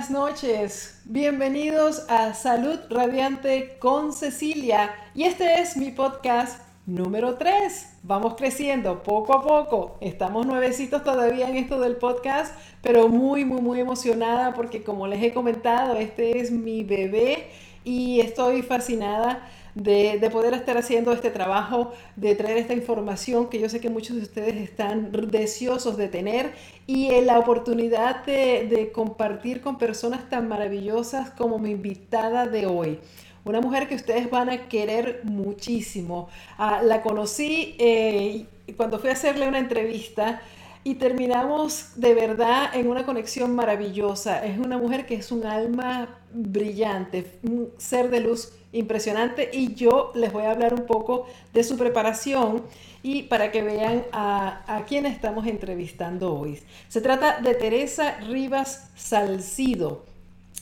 buenas noches. Bienvenidos a Salud Radiante con Cecilia. Y este es mi podcast número 3. Vamos creciendo poco a poco. Estamos nuevecitos todavía en esto del podcast, pero muy, muy, muy emocionada porque como les he comentado, este es mi bebé y estoy fascinada de, poder estar haciendo este trabajo, de traer esta información que yo sé que muchos de ustedes están deseosos de tener y la oportunidad de, compartir con personas tan maravillosas como mi invitada de hoy. Una mujer que ustedes van a querer muchísimo. Ah, la conocí eh, cuando fui a hacerle una entrevista y terminamos de verdad en una conexión maravillosa. Es una mujer que es un alma brillante, un ser de luz impresionante y yo les voy a hablar un poco de su preparación y para que vean a, a quién estamos entrevistando hoy. Se trata de Teresa Rivas Salcido.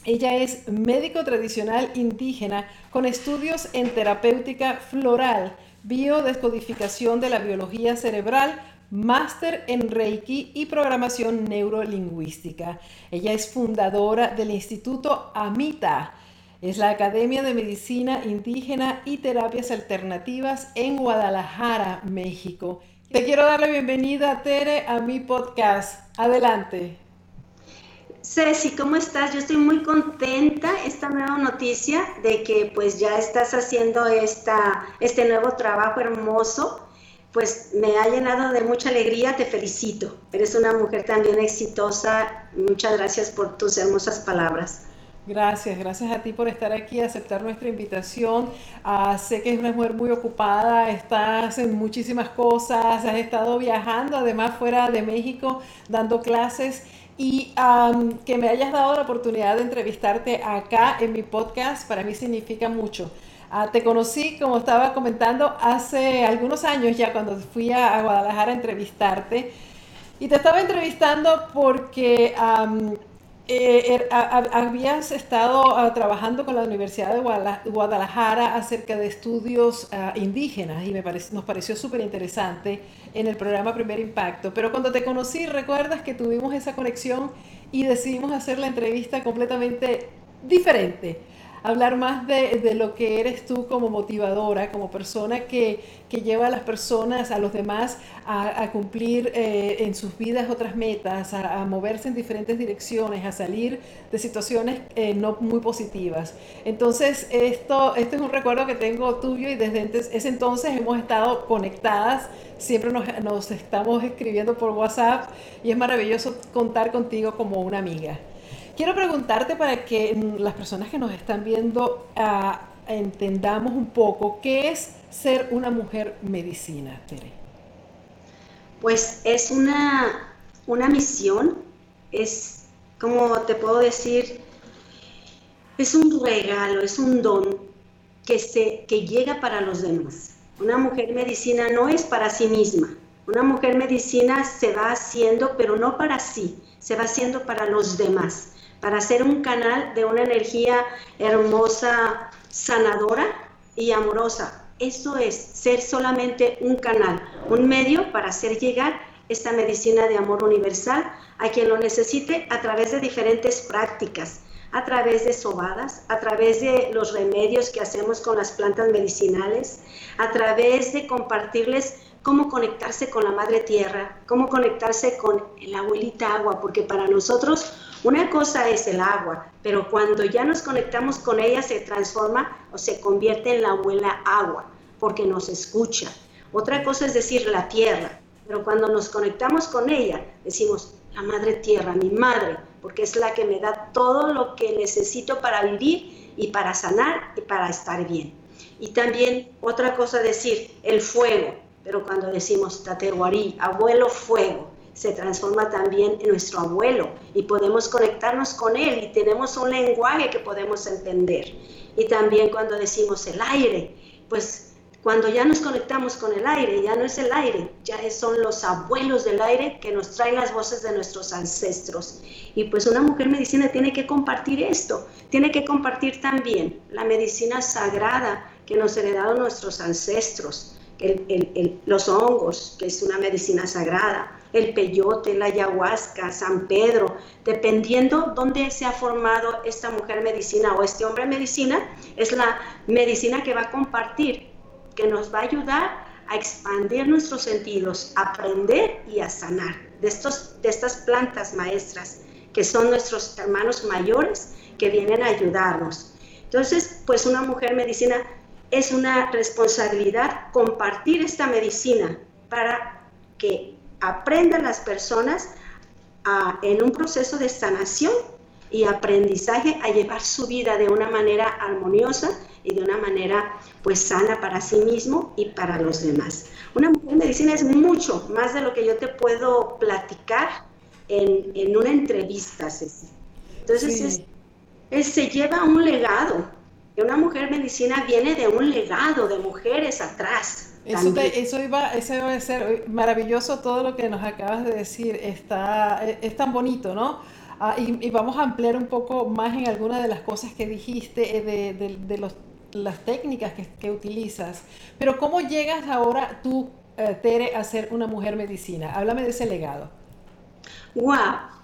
Ella es médico tradicional indígena con estudios en terapéutica floral, biodescodificación de la biología cerebral, máster en Reiki y programación neurolingüística. Ella es fundadora del Instituto Amita. Es la Academia de Medicina Indígena y Terapias Alternativas en Guadalajara, México. Te quiero dar la bienvenida, Tere, a mi podcast. Adelante. Ceci, ¿cómo estás? Yo estoy muy contenta esta nueva noticia de que pues ya estás haciendo esta, este nuevo trabajo hermoso pues me ha llenado de mucha alegría, te felicito. Eres una mujer también exitosa. Muchas gracias por tus hermosas palabras. Gracias, gracias a ti por estar aquí, aceptar nuestra invitación. Ah, sé que es una mujer muy ocupada, estás en muchísimas cosas, has estado viajando, además fuera de México, dando clases y que me hayas dado la oportunidad de entrevistarte acá en mi podcast, para mí significa mucho. Ah, te conocí, como estaba comentando, hace algunos años ya cuando fui a, Guadalajara a entrevistarte. Y te estaba entrevistando porque eh, er, habías estado ah, trabajando con la Universidad de Guadalajara acerca de estudios ah, indígenas y me nos pareció súper interesante en el programa Primer Impacto. Pero cuando te conocí, recuerdas que tuvimos esa conexión y decidimos hacer la entrevista completamente diferente hablar más de, lo que eres tú como motivadora, como persona que, lleva a las personas, a los demás, a, cumplir eh, en sus vidas otras metas, a, moverse en diferentes direcciones, a salir de situaciones eh, no muy positivas. Entonces, esto, esto es un recuerdo que tengo tuyo y desde ese entonces hemos estado conectadas, siempre nos, nos estamos escribiendo por WhatsApp y es maravilloso contar contigo como una amiga. Quiero preguntarte para que las personas que nos están viendo ah, entendamos un poco qué es ser una mujer medicina, Tere. Pues es una, una misión, es como te puedo decir, es un regalo, es un don que, se, que llega para los demás. Una mujer medicina no es para sí misma. Una mujer medicina se va haciendo, pero no para sí, se va haciendo para los demás para ser un canal de una energía hermosa, sanadora y amorosa. Eso es ser solamente un canal, un medio para hacer llegar esta medicina de amor universal a quien lo necesite a través de diferentes prácticas, a través de sobadas, a través de los remedios que hacemos con las plantas medicinales, a través de compartirles cómo conectarse con la madre tierra, cómo conectarse con la abuelita agua, porque para nosotros una cosa es el agua, pero cuando ya nos conectamos con ella se transforma o se convierte en la abuela agua, porque nos escucha. Otra cosa es decir la tierra, pero cuando nos conectamos con ella decimos la madre tierra, mi madre, porque es la que me da todo lo que necesito para vivir y para sanar y para estar bien. Y también otra cosa decir el fuego, pero cuando decimos tateguarí, abuelo fuego, se transforma también en nuestro abuelo y podemos conectarnos con él y tenemos un lenguaje que podemos entender. Y también cuando decimos el aire, pues Cuando ya nos conectamos con el aire, ya no es el aire, ya son los abuelos del aire que nos traen las voces de nuestros ancestros. Y pues una mujer medicina tiene que compartir esto, tiene que compartir también la medicina sagrada que nos heredaron nuestros ancestros, los hongos, que es una medicina sagrada, el peyote, la ayahuasca, San Pedro, dependiendo dónde se ha formado esta mujer medicina o este hombre medicina, es la medicina que va a compartir, que nos va a ayudar a expandir nuestros sentidos, a aprender y a sanar de, estos, de estas plantas maestras, que son nuestros hermanos mayores que vienen a ayudarnos. Entonces, pues una mujer medicina es una responsabilidad compartir esta medicina para que aprendan las personas en un proceso de sanación y aprendizaje a llevar su vida de una manera armoniosa y de una manera pues sana para sí mismo y para los demás. Una mujer medicina es mucho más de lo que yo te puedo platicar en, una entrevista, Entonces se lleva un legado, una mujer medicina viene de un legado de mujeres atrás. Eso, eso, iba, eso iba a ser maravilloso todo lo que nos acabas de decir. Está, es, tan bonito, ¿no? Ah, y, vamos a ampliar un poco más en algunas de las cosas que dijiste, eh, de, de, los, las técnicas que, que, utilizas. Pero ¿cómo llegas ahora tú, eh, Tere, a ser una mujer medicina? Háblame de ese legado. Wow,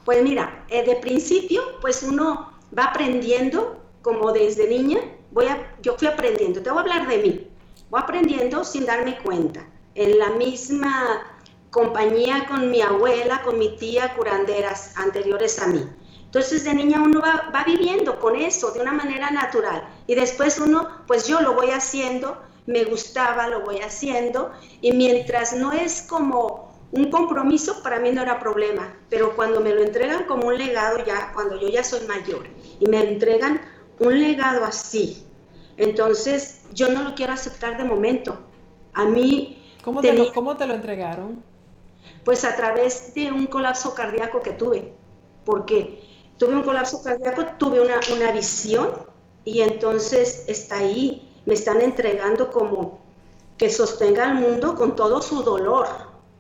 pues mira, eh, de principio, pues uno va aprendiendo como desde niña voy a, yo fui aprendiendo, te voy a hablar de mí, voy aprendiendo sin darme cuenta. En la misma compañía con mi abuela, con mi tía, curanderas anteriores a mí. Entonces de niña uno va, va, viviendo con eso de una manera natural y después uno, pues yo lo voy haciendo, me gustaba, lo voy haciendo y mientras no es como un compromiso, para mí no era problema, pero cuando me lo entregan como un legado ya, cuando yo ya soy mayor y me entregan un legado así, entonces yo no lo quiero aceptar de momento. A mí... ¿Cómo te, lo, ¿Cómo te lo entregaron? Pues a través de un colapso cardíaco que tuve, porque tuve un colapso cardíaco, tuve una, una visión y entonces está ahí, me están entregando como que sostenga al mundo con todo su dolor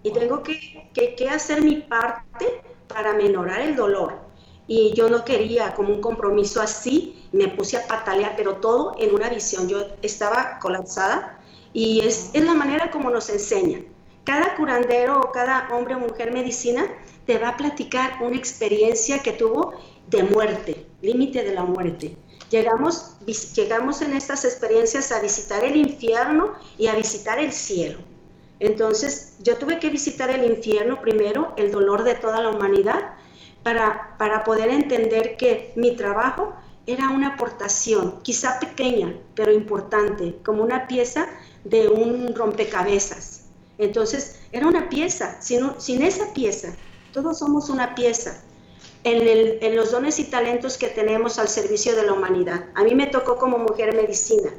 y tengo que, que, que hacer mi parte para menorar el dolor y yo no quería como un compromiso así, me puse a patalear, pero todo en una visión. Yo estaba colapsada y es, es la manera como nos enseñan. Cada curandero o cada hombre o mujer medicina te va a platicar una experiencia que tuvo de muerte, límite de la muerte. Llegamos, llegamos en estas experiencias a visitar el infierno y a visitar el cielo. Entonces yo tuve que visitar el infierno primero, el dolor de toda la humanidad, para, para poder entender que mi trabajo era una aportación, quizá pequeña, pero importante, como una pieza de un rompecabezas. Entonces, era una pieza, sin, sin esa pieza, todos somos una pieza en, el, en, los dones y talentos que tenemos al servicio de la humanidad. A mí me tocó como mujer medicina,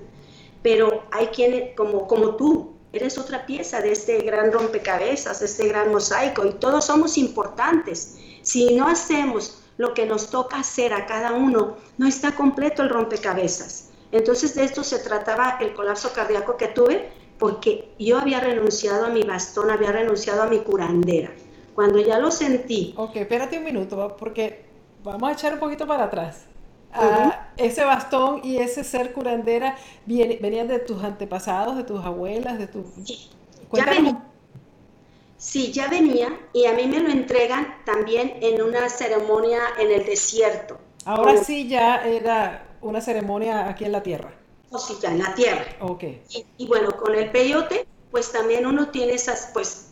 pero hay quienes, como, como tú, eres otra pieza de este gran rompecabezas, este gran mosaico, y todos somos importantes. Si no hacemos lo que nos toca hacer a cada uno, no está completo el rompecabezas. Entonces de esto se trataba el colapso cardíaco que tuve porque yo había renunciado a mi bastón, había renunciado a mi curandera. Cuando ya lo sentí. Ok, espérate un minuto, porque vamos a echar un poquito para atrás. Ah, ese bastón y ese ser curandera venían de tus antepasados, de tus abuelas, de tus... Sí, Sí, ya venía y a mí me lo entregan también en una ceremonia en el desierto. Ahora sí ya era una ceremonia aquí en la tierra. Oh, sí, ya en la tierra. Ok. Y, bueno, con el peyote, pues también uno tiene esas, pues,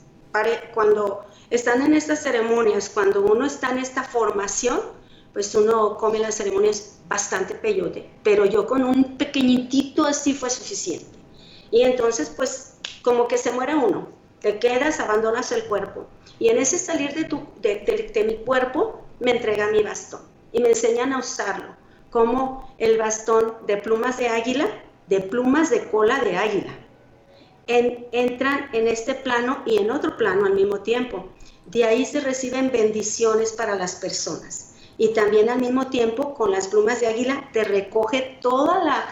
cuando están en estas ceremonias, cuando uno está en esta formación, pues uno come las ceremonias bastante peyote, pero yo con un pequeñitito así fue suficiente. Y entonces, pues, como que se muere uno te quedas, abandonas el cuerpo. Y en ese salir de, tu, de, mi cuerpo, me entrega mi bastón y me enseñan a usarlo, como el bastón de plumas de águila, de plumas de cola de águila. entran en este plano y en otro plano al mismo tiempo. De ahí se reciben bendiciones para las personas. Y también al mismo tiempo, con las plumas de águila, te recoge toda la,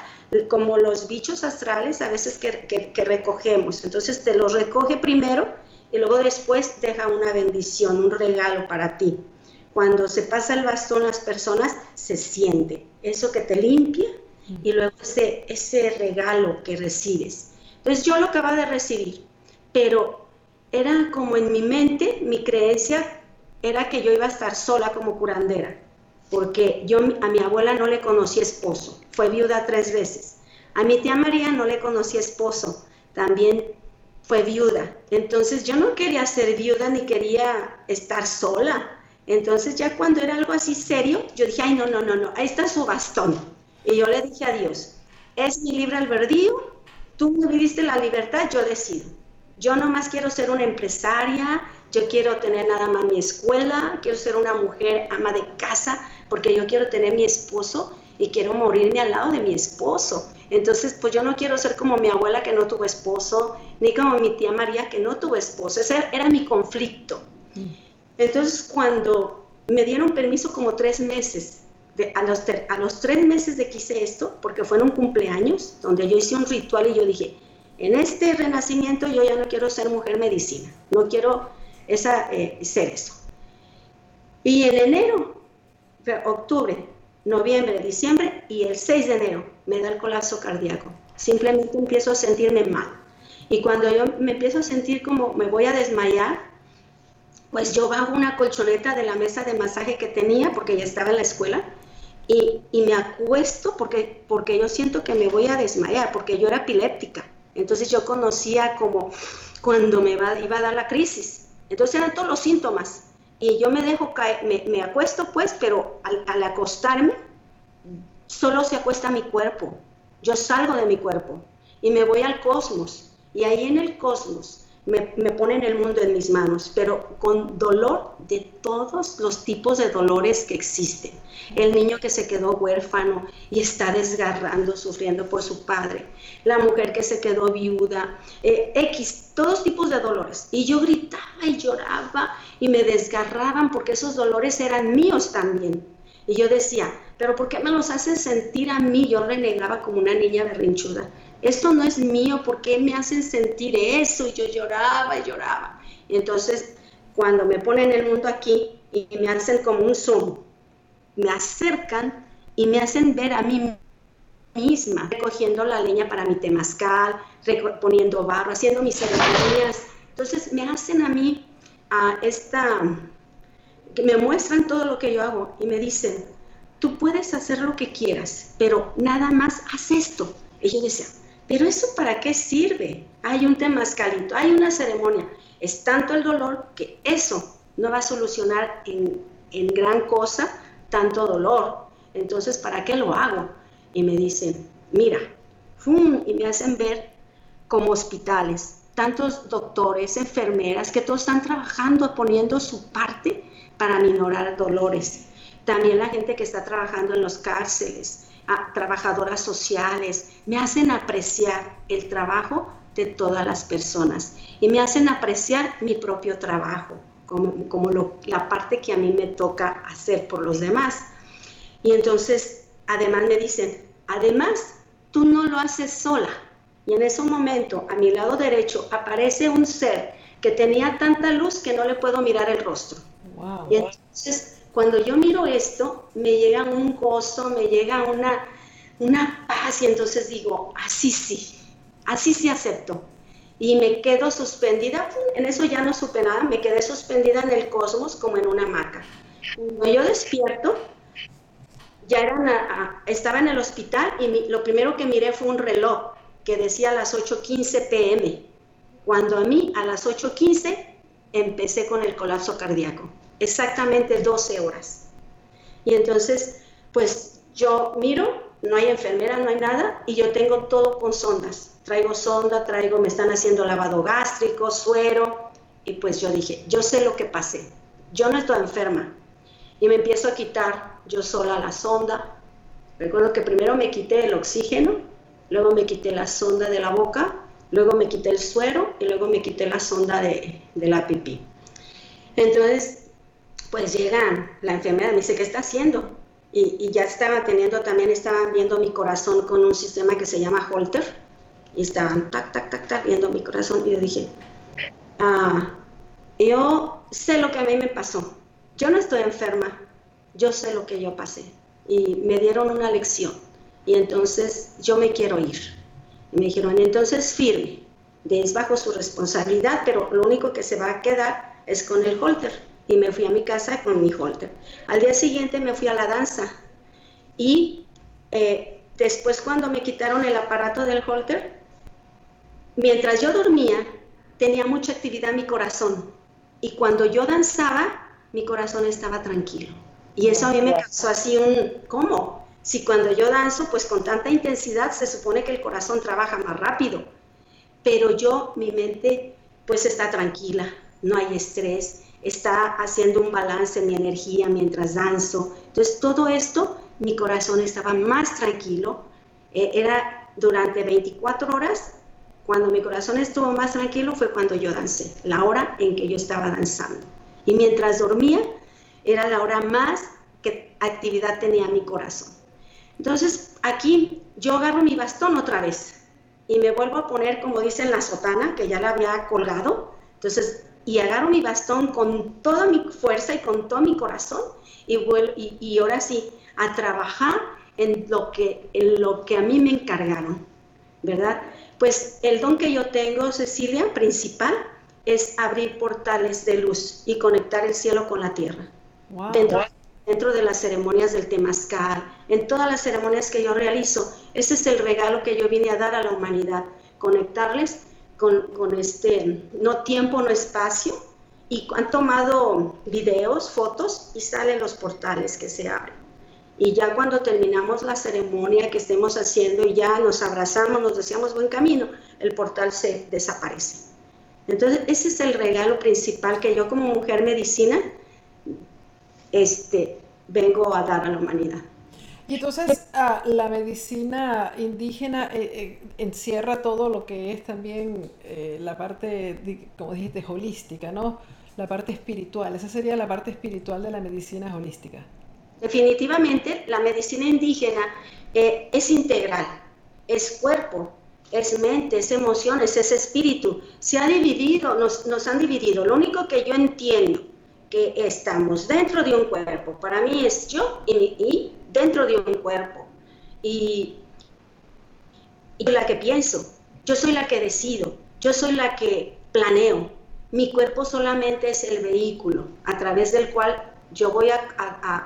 como los bichos astrales a veces que, que, recogemos. Entonces te los recoge primero y luego después deja una bendición, un regalo para ti. Cuando se pasa el bastón las personas, se siente eso que te limpia y luego ese, ese regalo que recibes. Entonces yo lo acababa de recibir, pero era como en mi mente, mi creencia era que yo iba a estar sola como curandera, porque yo a mi abuela no le conocí esposo, fue viuda tres veces. A mi tía María no le conocí esposo, también fue viuda. Entonces yo no quería ser viuda ni quería estar sola. Entonces ya cuando era algo así serio, yo dije, ay, no, no, no, no, ahí está su bastón. Y yo le dije a Dios, es mi libre albedrío, tú me diste la libertad, yo decido. Yo nomás quiero ser una empresaria, yo quiero tener nada más mi escuela, quiero ser una mujer ama de casa, porque yo quiero tener mi esposo y quiero morirme al lado de mi esposo. Entonces, pues yo no quiero ser como mi abuela que no tuvo esposo, ni como mi tía María que no tuvo esposo. Ese era mi conflicto. Entonces, cuando me dieron permiso como tres meses, a, los a los tres meses de que hice esto, porque fue en un cumpleaños, donde yo hice un ritual y yo dije, en este renacimiento yo ya no quiero ser mujer medicina, no quiero esa, eh, ser eso. Y en enero, octubre, noviembre, diciembre y el 6 de enero me da el colapso cardíaco. Simplemente empiezo a sentirme mal. Y cuando yo me empiezo a sentir como me voy a desmayar, pues yo bajo una colchoneta de la mesa de masaje que tenía, porque ya estaba en la escuela, y, y, me acuesto porque, porque yo siento que me voy a desmayar, porque yo era epiléptica. Entonces yo conocía como cuando me iba a dar la crisis. Entonces eran todos los síntomas. Y yo me dejo caer, me, acuesto pues, pero al, al, acostarme, solo se acuesta mi cuerpo. Yo salgo de mi cuerpo y me voy al cosmos. Y ahí en el cosmos me, ponen el mundo en mis manos, pero con dolor de todos los tipos de dolores que existen. El niño que se quedó huérfano y está desgarrando, sufriendo por su padre. La mujer que se quedó viuda. Eh, X, todos tipos de dolores. Y yo gritaba y lloraba y me desgarraban porque esos dolores eran míos también. Y yo decía, pero ¿por qué me los hacen sentir a mí? Yo renegaba como una niña berrinchuda esto no es mío, ¿por qué me hacen sentir eso? Y yo lloraba y lloraba. Entonces, cuando me ponen el mundo aquí y me hacen como un zoom, me acercan y me hacen ver a mí misma, recogiendo la leña para mi temazcal, poniendo barro, haciendo mis ceremonias. Entonces, me hacen a mí a esta, me muestran todo lo que yo hago y me dicen, tú puedes hacer lo que quieras, pero nada más haz esto. Y yo decía, pero eso para qué sirve? Hay un temazcalito, hay una ceremonia. Es tanto el dolor que eso no va a solucionar en, gran cosa tanto dolor. Entonces, ¿para qué lo hago? Y me dicen, mira, y me hacen ver como hospitales, tantos doctores, enfermeras, que todos están trabajando, poniendo su parte para minorar dolores. También la gente que está trabajando en los cárceles, trabajadoras sociales, me hacen apreciar el trabajo de todas las personas y me hacen apreciar mi propio trabajo, como, como la parte que a mí me toca hacer por los demás. Y entonces, además me dicen, además, tú no lo haces sola. Y en ese momento, a mi lado derecho, aparece un ser que tenía tanta luz que no le puedo mirar el rostro. Y entonces cuando yo miro esto, me llega un gozo, me llega una, una paz y entonces digo, así sí, así sí acepto. Y me quedo suspendida, en eso ya no supe nada, me quedé suspendida en el cosmos como en una hamaca. Cuando yo despierto, ya era estaba en el hospital y lo primero que miré fue un reloj que decía a las 8.15 pm, cuando a mí a las 8.15 empecé con el colapso cardíaco exactamente 12 horas. Y entonces, pues yo miro, no hay enfermera, no hay nada, y yo tengo todo con sondas. Traigo sonda, traigo, me están haciendo lavado gástrico, suero, y pues yo dije, yo sé lo que pasé, yo no estoy enferma. Y me empiezo a quitar yo sola la sonda. Recuerdo que primero me quité el oxígeno, luego me quité la sonda de la boca, luego me quité el suero y luego me quité la sonda de, de la pipí. Entonces, pues llega la enfermera, me dice, ¿qué está haciendo? y, ya estaban teniendo, también estaban viendo mi corazón con un sistema que se llama Holter, y estaban tac, tac, tac, tac, viendo mi corazón, y yo dije, ah, yo sé lo que a mí me pasó, yo no estoy enferma, yo sé lo que yo pasé, y me dieron una lección, y entonces yo me quiero ir. Y me dijeron, entonces firme, es bajo su responsabilidad, pero lo único que se va a quedar es con el holter y me fui a mi casa con mi holter. Al día siguiente me fui a la danza y eh, después cuando me quitaron el aparato del holter, mientras yo dormía, tenía mucha actividad mi corazón y cuando yo danzaba, mi corazón estaba tranquilo. Y eso a mí me causó así un, ¿cómo? Si cuando yo danzo, pues con tanta intensidad se supone que el corazón trabaja más rápido, pero yo, mi mente, pues está tranquila, no hay estrés, está haciendo un balance en mi energía mientras danzo. Entonces, todo esto, mi corazón estaba más tranquilo. Eh, era durante 24 horas, cuando mi corazón estuvo más tranquilo fue cuando yo dancé, la hora en que yo estaba danzando. Y mientras dormía, era la hora más que actividad tenía mi corazón. Entonces, aquí yo agarro mi bastón otra vez y me vuelvo a poner, como dicen, la sotana, que ya la había colgado. Entonces, y agarro mi bastón con toda mi fuerza y con todo mi corazón y, y, y ahora sí, a trabajar en lo, que, en lo que a mí me encargaron, ¿verdad? Pues el don que yo tengo, Cecilia, principal, es abrir portales de luz y conectar el cielo con la tierra. Dentro, dentro de las ceremonias del temazcal, en todas las ceremonias que yo realizo, ese es el regalo que yo vine a dar a la humanidad, conectarles con, este, no tiempo, no espacio, y han tomado videos, fotos y salen los portales que se abren. Y ya cuando terminamos la ceremonia que estemos haciendo y ya nos abrazamos, nos deseamos buen camino, el portal se desaparece. Entonces, ese es el regalo principal que yo como mujer medicina este, vengo a dar a la humanidad. Y entonces ah, la medicina indígena eh, eh, encierra todo lo que es también eh, la parte, como dijiste, holística, ¿no? La parte espiritual. Esa sería la parte espiritual de la medicina holística. Definitivamente, la medicina indígena es integral, es cuerpo, es mente, es emociones, es espíritu. Se ha dividido, nos, nos han dividido. Lo único que yo entiendo que estamos dentro de un cuerpo. Para mí es yo y, dentro de un cuerpo. Y, y la que pienso, yo soy la que decido, yo soy la que planeo. Mi cuerpo solamente es el vehículo a través del cual yo voy a,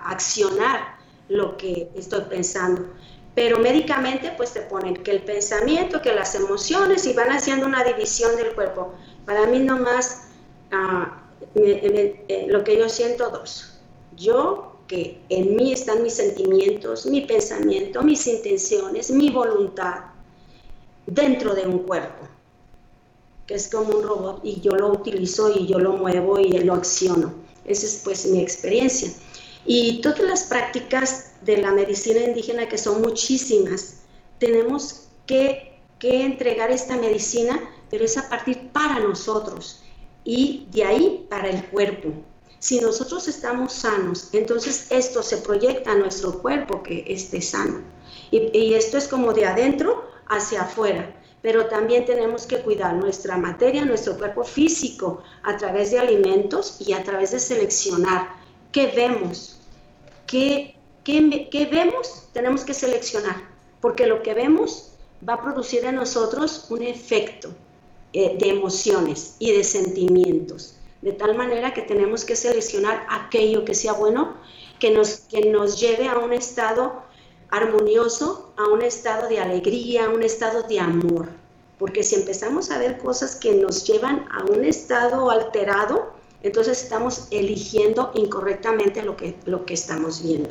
accionar lo que estoy pensando. Pero médicamente pues te ponen que el pensamiento, que las emociones y van haciendo una división del cuerpo. Para mí nomás uh, eh, lo que yo siento dos. Yo, que en mí están mis sentimientos, mi pensamiento, mis intenciones, mi voluntad, dentro de un cuerpo, que es como un robot y yo lo utilizo y yo lo muevo y lo acciono. Esa es pues mi experiencia. Y todas las prácticas de la medicina indígena, que son muchísimas, tenemos que, que entregar esta medicina, pero es a partir para nosotros y de ahí para el cuerpo. Si nosotros estamos sanos, entonces esto se proyecta a nuestro cuerpo que esté sano. Y, esto es como de adentro hacia afuera. Pero también tenemos que cuidar nuestra materia, nuestro cuerpo físico, a través de alimentos y a través de seleccionar qué vemos. ¿Qué, qué, vemos? Tenemos que seleccionar, porque lo que vemos va a producir en nosotros un efecto eh, de emociones y de sentimientos. De tal manera que tenemos que seleccionar aquello que sea bueno, que nos, que nos lleve a un estado armonioso, a un estado de alegría, a un estado de amor. Porque si empezamos a ver cosas que nos llevan a un estado alterado, entonces estamos eligiendo incorrectamente lo que, lo que estamos viendo.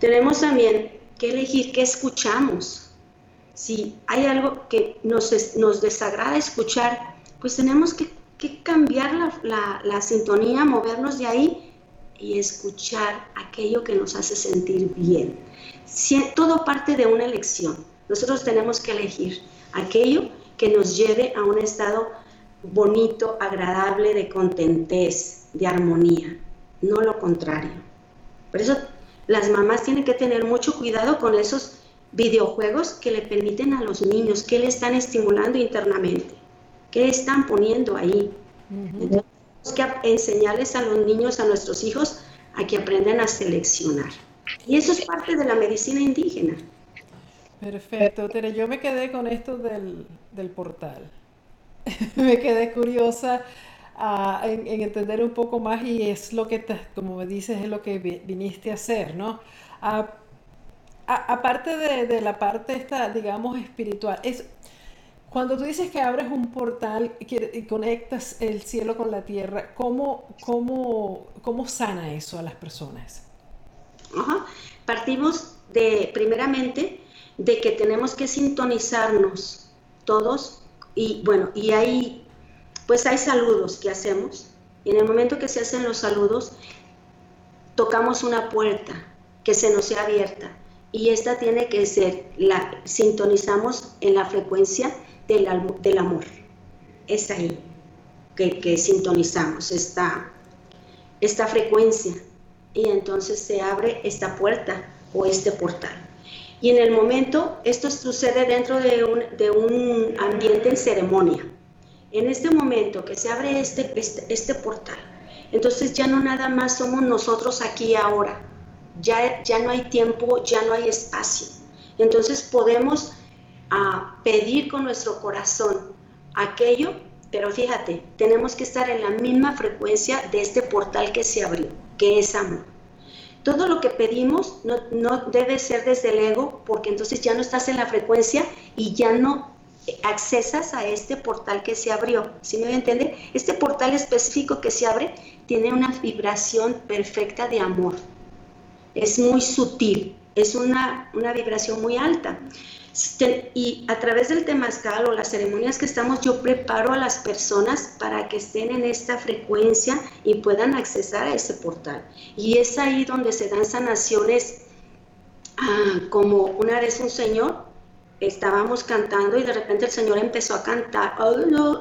Tenemos también que elegir qué escuchamos, si hay algo que nos, nos desagrada escuchar, pues tenemos que, cambiar la, sintonía, movernos de ahí y escuchar aquello que nos hace sentir bien. todo parte de una elección. Nosotros tenemos que elegir aquello que nos lleve a un estado bonito, agradable, de contentez, de armonía, no lo contrario. Por eso las mamás tienen que tener mucho cuidado con esos videojuegos que le permiten a los niños, que le están estimulando internamente, que están poniendo ahí. tenemos que enseñarles a los niños, a nuestros hijos, a que aprendan a seleccionar. Y eso es parte de la medicina indígena. Perfecto, Tere, yo me quedé con esto del, del portal. me quedé curiosa ah, en, entender un poco más y es lo que, como me dices, es lo que viniste a hacer, ¿no? Ah, aparte de, la parte esta, digamos, espiritual, es cuando tú dices que abres un portal y conectas el cielo con la tierra, ¿cómo, cómo, cómo sana eso a las personas? Partimos de, primeramente, de que tenemos que sintonizarnos todos y bueno, y hay, pues hay saludos que hacemos. Y en el momento que se hacen los saludos, tocamos una puerta que se nos sea abierta y esta tiene que ser, la sintonizamos en la frecuencia del, amor. Es ahí que, que sintonizamos esta, esta frecuencia y entonces se abre esta puerta o este portal. Y en el momento, esto sucede dentro de un, de un ambiente en ceremonia. En este momento que se abre este, este, este portal, entonces ya no nada más somos nosotros aquí ahora, ya, ya no hay tiempo, ya no hay espacio. Entonces podemos ah, pedir con nuestro corazón aquello, pero fíjate, tenemos que estar en la misma frecuencia de este portal que se abrió, que es amor. Todo lo que pedimos no, no debe ser desde el ego, porque entonces ya no estás en la frecuencia y ya no accesas a este portal que se abrió. ¿Sí me entiende? Este portal específico que se abre tiene una vibración perfecta de amor es muy sutil, es una, vibración muy alta. Y a través del temazcal o las ceremonias que estamos, yo preparo a las personas para que estén en esta frecuencia y puedan accesar a ese portal. Y es ahí donde se dan sanaciones, ah, como una vez un señor, estábamos cantando y de repente el señor empezó a cantar,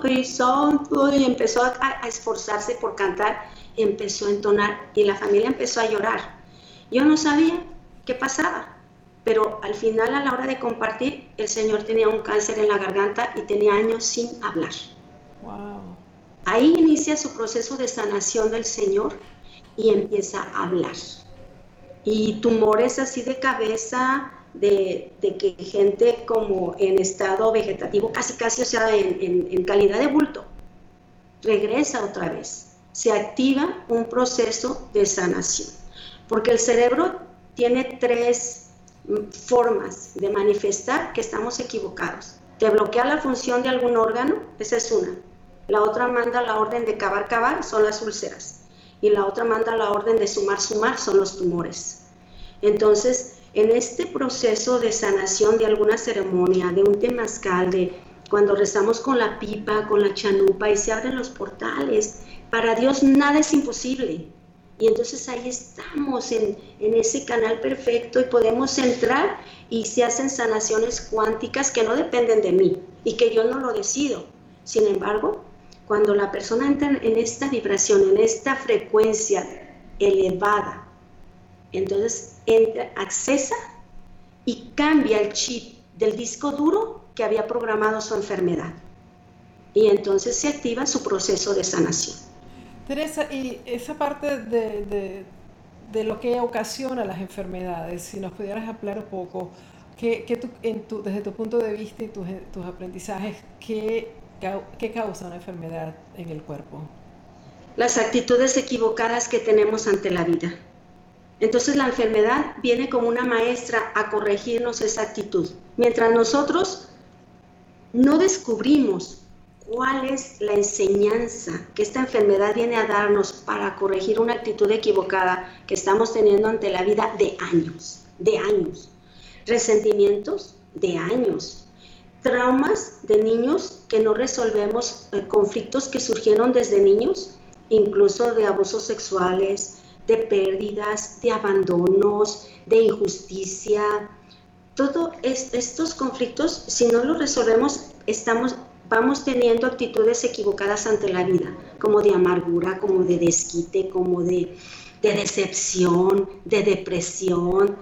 y empezó a, a esforzarse por cantar, empezó a entonar y la familia empezó a llorar. Yo no sabía qué pasaba, pero al final a la hora de compartir, el Señor tenía un cáncer en la garganta y tenía años sin hablar. Ahí inicia su proceso de sanación del Señor y empieza a hablar. Y tumores así de cabeza, de, que gente como en estado vegetativo, casi casi, o sea, en calidad de bulto, regresa otra vez. Se activa un proceso de sanación. Porque el cerebro tiene tres formas de manifestar que estamos equivocados. Te bloquea la función de algún órgano, esa es una. La otra manda la orden de cavar, cavar, son las úlceras. Y la otra manda la orden de sumar, sumar, son los tumores. Entonces, en este proceso de sanación de alguna ceremonia, de un temazcal, de cuando rezamos con la pipa, con la chanupa y se abren los portales, para Dios nada es imposible. Y entonces ahí estamos en, ese canal perfecto y podemos entrar y se hacen sanaciones cuánticas que no dependen de mí y que yo no lo decido. Sin embargo, cuando la persona entra en esta vibración, en esta frecuencia elevada, entonces entra, accesa y cambia el chip del disco duro que había programado su enfermedad. Y entonces se activa su proceso de sanación. Teresa, y esa parte de, lo que ocasiona las enfermedades, si nos pudieras hablar un poco, ¿qué, desde tu punto de vista y tus, tus aprendizajes, ¿qué, ¿qué causa una enfermedad en el cuerpo? Las actitudes equivocadas que tenemos ante la vida. Entonces la enfermedad viene como una maestra a corregirnos esa actitud. Mientras nosotros no descubrimos cuál es la enseñanza que esta enfermedad viene a darnos para corregir una actitud equivocada que estamos teniendo ante la vida de años, de años. Resentimientos de años. Traumas de niños que no resolvemos, eh, conflictos que surgieron desde niños, incluso de abusos sexuales, de pérdidas, de abandonos, de injusticia. Todos estos conflictos, si no los resolvemos, estamos vamos teniendo actitudes equivocadas ante la vida, como de amargura, como de desquite, como de de decepción, de depresión,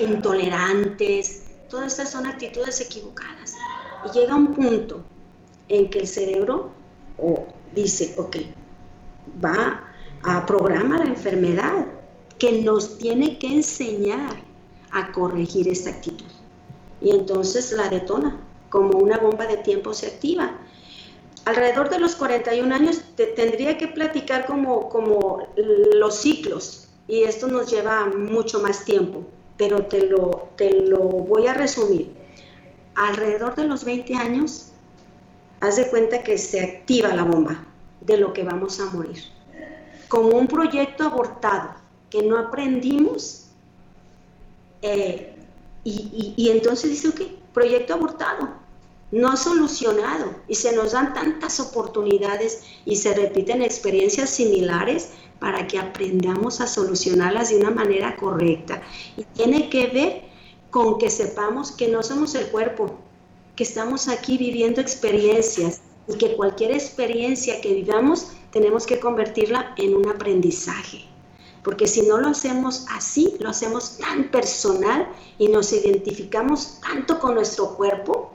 intolerantes. Todas estas son actitudes equivocadas. Y llega un punto en que el cerebro dice, ok, va a programar la enfermedad que nos tiene que enseñar a corregir esta actitud. Y entonces la detona, como una bomba de tiempo se activa. Alrededor de los 41 años te tendría que platicar como, como los ciclos, y esto nos lleva mucho más tiempo, pero te lo, te lo voy a resumir. Alrededor de los 20 años, haz de cuenta que se activa la bomba de lo que vamos a morir. Como un proyecto abortado que no aprendimos eh, y, entonces dice, ok, proyecto abortado, no solucionado y se nos dan tantas oportunidades y se repiten experiencias similares para que aprendamos a solucionarlas de una manera correcta. Y tiene que ver con que sepamos que no somos el cuerpo, que estamos aquí viviendo experiencias y que cualquier experiencia que vivamos tenemos que convertirla en un aprendizaje. Porque si no lo hacemos así, lo hacemos tan personal y nos identificamos tanto con nuestro cuerpo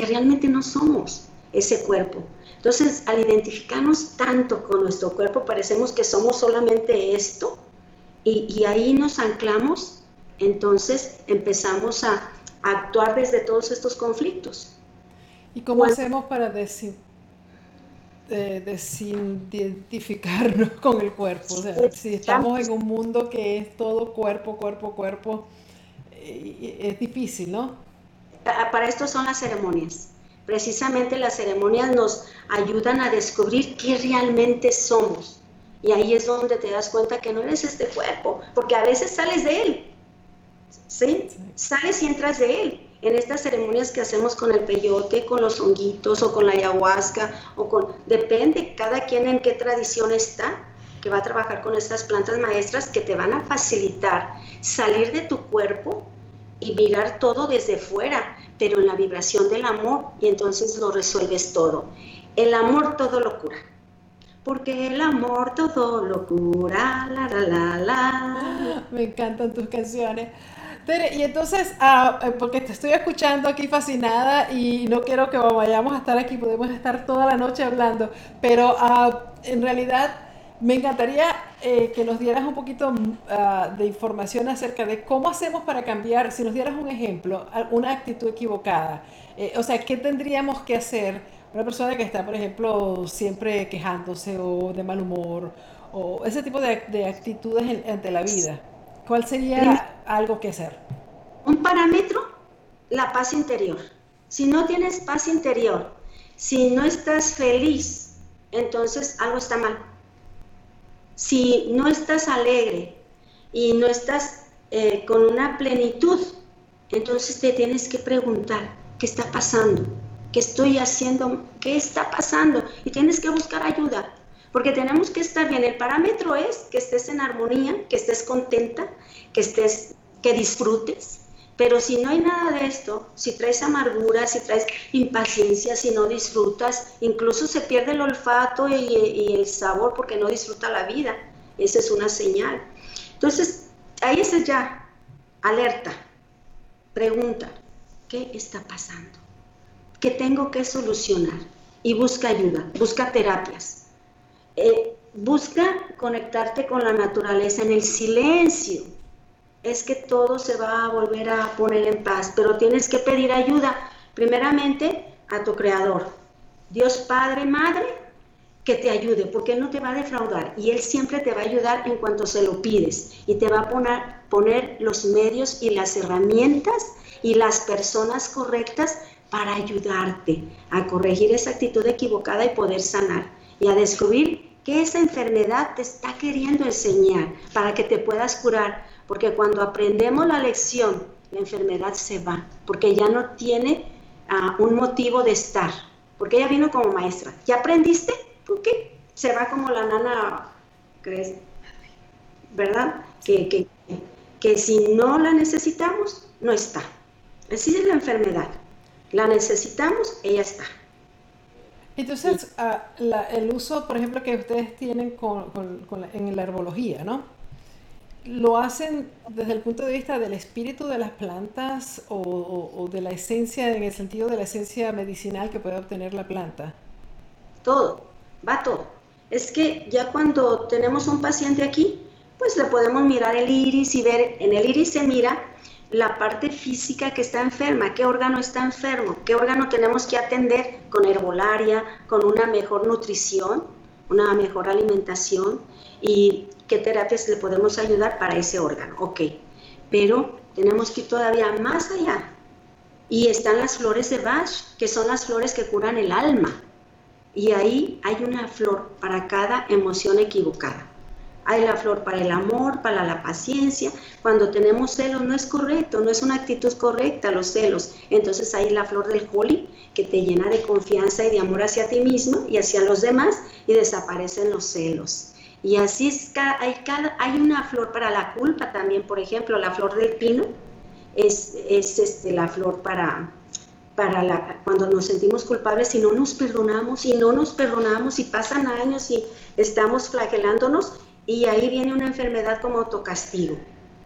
que realmente no somos ese cuerpo. Entonces, al identificarnos tanto con nuestro cuerpo, parecemos que somos solamente esto y, ahí nos anclamos, entonces empezamos a, actuar desde todos estos conflictos. ¿Y cómo hacemos para decir desidentificarnos con el cuerpo. O sea, si estamos en un mundo que es todo cuerpo, cuerpo, cuerpo, eh, es difícil, ¿no? Para esto son las ceremonias. Precisamente las ceremonias nos ayudan a descubrir qué realmente somos. Y ahí es donde te das cuenta que no eres este cuerpo, porque a veces sales de él. ¿Sí? Sales y entras de él en estas ceremonias que hacemos con el peyote, con los honguitos o con la ayahuasca, o con, depende cada quien en qué tradición está, que va a trabajar con estas plantas maestras que te van a facilitar salir de tu cuerpo y mirar todo desde fuera, pero en la vibración del amor y entonces lo resuelves todo. El amor todo lo cura. Porque el amor todo lo cura, la la la la. Me encantan tus canciones y entonces, ah, eh, porque te estoy escuchando aquí fascinada y no quiero que vayamos a estar aquí, podemos estar toda la noche hablando, pero ah, en realidad me encantaría eh, que nos dieras un poquito mm, ah, de información acerca de cómo hacemos para cambiar, si nos dieras un ejemplo, una actitud equivocada. Eh, o sea, ¿qué tendríamos que hacer una persona que está, por ejemplo, siempre quejándose o de mal humor o ese tipo de, actitudes ante la vida? ¿Cuál sería algo que hacer? Un parámetro, la paz interior. Si no tienes paz interior, si no estás feliz, entonces algo está mal. Si no estás alegre y no estás eh, con una plenitud, entonces te tienes que preguntar, ¿qué está pasando? ¿Qué estoy haciendo? ¿Qué está pasando? Y tienes que buscar ayuda. Porque tenemos que estar bien. El parámetro es que estés en armonía, que estés contenta, que estés, que disfrutes. Pero si no hay nada de esto, si traes amargura, si traes impaciencia, si no disfrutas, incluso se pierde el olfato y, el sabor porque no disfruta la vida. Esa es una señal. Entonces, ahí estás ya, alerta, pregunta, ¿qué está pasando? ¿Qué tengo que solucionar? Y busca ayuda, busca terapias eh, busca conectarte con la naturaleza en el silencio. Es que todo se va a volver a poner en paz, pero tienes que pedir ayuda primeramente a tu creador, Dios Padre, Madre, que te ayude, porque Él no te va a defraudar y Él siempre te va a ayudar en cuanto se lo pides y te va a poner, poner los medios y las herramientas y las personas correctas para ayudarte a corregir esa actitud equivocada y poder sanar y a descubrir que esa enfermedad te está queriendo enseñar para que te puedas curar. Porque cuando aprendemos la lección, la enfermedad se va, porque ya no tiene ah, un motivo de estar, porque ella vino como maestra. ¿Ya aprendiste? ¿Por qué? Se va como la nana. ¿Verdad? Que, que, que si no la necesitamos, no está. Así es la enfermedad. La necesitamos, ella está. Entonces, ah, el uso, por ejemplo, que ustedes tienen con, en la herbología, ¿no? Lo hacen desde el punto de vista del espíritu de las plantas o, de la esencia, en el sentido de la esencia medicinal que puede obtener la planta? Todo, va todo. Es que ya cuando tenemos un paciente aquí, pues le podemos mirar el iris y ver, en el iris se mira la parte física que está enferma, qué órgano está enfermo, qué órgano tenemos que atender con herbolaria, con una mejor nutrición, una mejor alimentación y qué terapias le podemos ayudar para ese órgano. Ok, pero tenemos que ir todavía más allá. Y están las flores de Bach, que son las flores que curan el alma. Y ahí hay una flor para cada emoción equivocada. Hay la flor para el amor, para la paciencia. Cuando tenemos celos no es correcto, no es una actitud correcta los celos. Entonces hay la flor del holy que te llena de confianza y de amor hacia ti mismo y hacia los demás y desaparecen los celos. Y así es, hay, cada, hay una flor para la culpa también, por ejemplo, la flor del pino es, es este, la flor para, para la, cuando nos sentimos culpables y no nos perdonamos y no nos perdonamos y pasan años y estamos flagelándonos y ahí viene una enfermedad como autocastigo.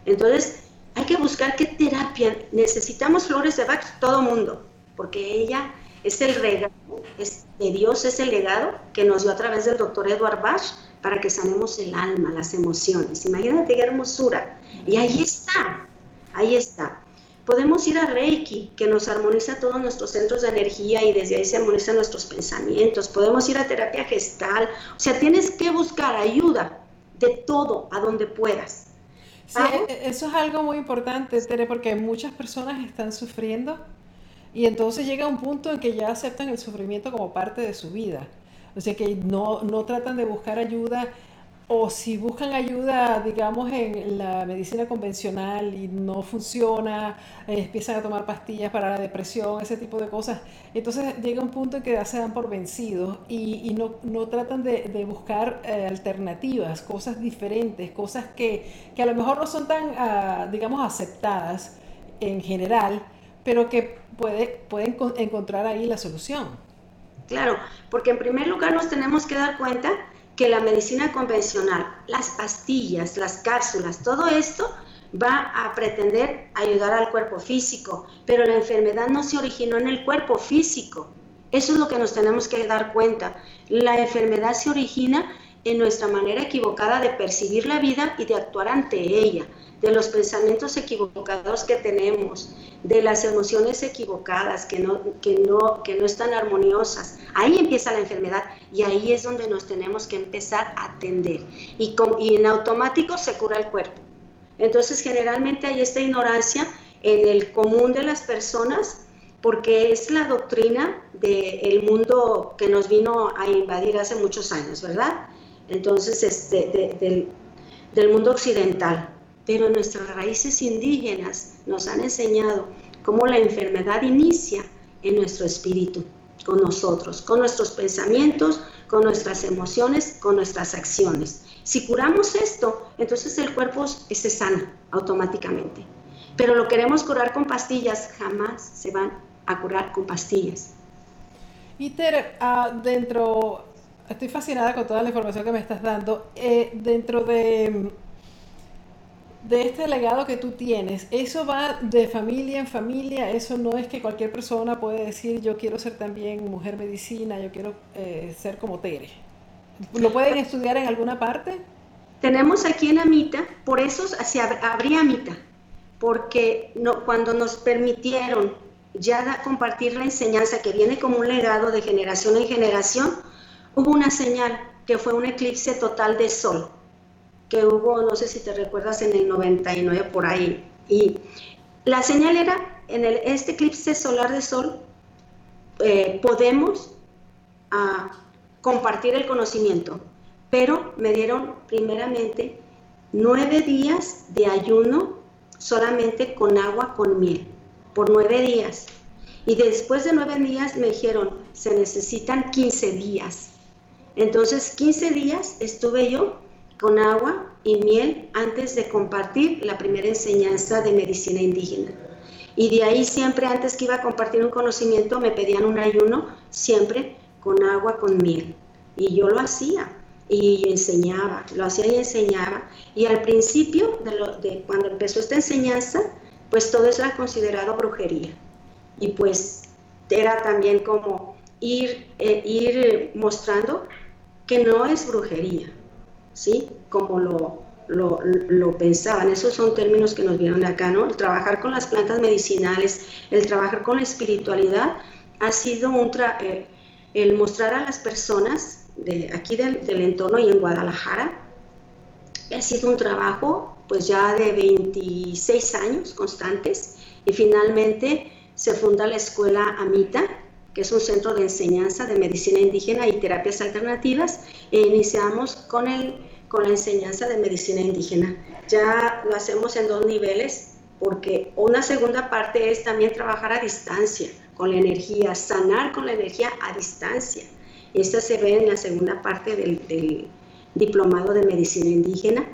Entonces, hay que buscar qué terapia. Necesitamos flores de Bach, todo mundo, porque ella es el regalo es de Dios, es el legado que nos dio a través del doctor Edward Bach para que sanemos el alma, las emociones. Imagínate qué hermosura. Y ahí está, ahí está. Podemos ir a Reiki, que nos armoniza todos nuestros centros de energía y desde ahí se armonizan nuestros pensamientos. Podemos ir a terapia gestal. O sea, tienes que buscar ayuda de todo a donde puedas. Sí, e, e, eso es algo muy importante, Tere, porque muchas personas están sufriendo y entonces llega un punto en que ya aceptan el sufrimiento como parte de su vida. O sea que no, no tratan de buscar ayuda o si buscan ayuda, digamos, en la medicina convencional y no funciona, eh, empiezan a tomar pastillas para la depresión, ese tipo de cosas, entonces llega un punto en que ya se dan por vencidos y, no, no, tratan de, buscar eh, alternativas, cosas diferentes, cosas que, que, a lo mejor no son tan, ah, digamos, aceptadas en general, pero que puede, pueden encontrar ahí la solución. Claro, porque en primer lugar nos tenemos que dar cuenta que la medicina convencional, las pastillas, las cápsulas, todo esto va a pretender ayudar al cuerpo físico, pero la enfermedad no se originó en el cuerpo físico. Eso es lo que nos tenemos que dar cuenta. La enfermedad se origina en nuestra manera equivocada de percibir la vida y de actuar ante ella, de los pensamientos equivocados que tenemos, de las emociones equivocadas que no, que no, que no están armoniosas. Ahí empieza la enfermedad y ahí es donde nos tenemos que empezar a atender. Y, y en automático se cura el cuerpo. Entonces generalmente hay esta ignorancia en el común de las personas porque es la doctrina del mundo que nos vino a invadir hace muchos años, ¿verdad? Entonces, este, del mundo occidental pero nuestras raíces indígenas nos han enseñado cómo la enfermedad inicia en nuestro espíritu, con nosotros, con nuestros pensamientos, con nuestras emociones, con nuestras acciones. Si curamos esto, entonces el cuerpo se sana automáticamente. Pero lo queremos curar con pastillas, jamás se van a curar con pastillas. Y ah, dentro, estoy fascinada con toda la información que me estás dando. Eh, dentro de de este legado que tú tienes, eso va de familia en familia, eso no es que cualquier persona puede decir yo quiero ser también mujer medicina, yo quiero eh, ser como Tere. ¿Lo pueden estudiar en alguna parte? Tenemos aquí en Amita, por eso se abría Amita, porque cuando nos permitieron ya compartir la enseñanza que viene como un legado de generación en generación, hubo una señal que fue un eclipse total de sol que hubo, no sé si te recuerdas, en el 99 por ahí. Y la señal era, en el, este eclipse solar de sol, eh, podemos ah, compartir el conocimiento, pero me dieron primeramente nueve días de ayuno solamente con agua con miel, por nueve días. Y después de nueve días me dijeron, se necesitan 15 días. Entonces, 15 días estuve yo con agua y miel antes de compartir la primera enseñanza de medicina indígena. Y de ahí siempre, antes que iba a compartir un conocimiento, me pedían un ayuno, siempre con agua, con miel. Y yo lo hacía. y enseñaba, lo hacía y enseñaba. Y al principio, de, cuando empezó esta enseñanza, pues todo eso era considerado brujería. Y pues era también como ir, eh, ir mostrando que no es brujería, ¿sí? Como lo, lo, pensaban. Esos son términos que nos vieron acá, ¿no? El trabajar con las plantas medicinales, el trabajar con la espiritualidad, ha sido un eh, el mostrar a las personas de aquí del, del, entorno y en Guadalajara, ha sido un trabajo pues ya de 26 años constantes y finalmente se funda la escuela AMITA, que es un centro de enseñanza de medicina indígena y terapias alternativas, e iniciamos con el con la enseñanza de medicina indígena. Ya lo hacemos en dos niveles porque una segunda parte es también trabajar a distancia con la energía, sanar con la energía a distancia. Esta se ve en la segunda parte del, diplomado de medicina indígena,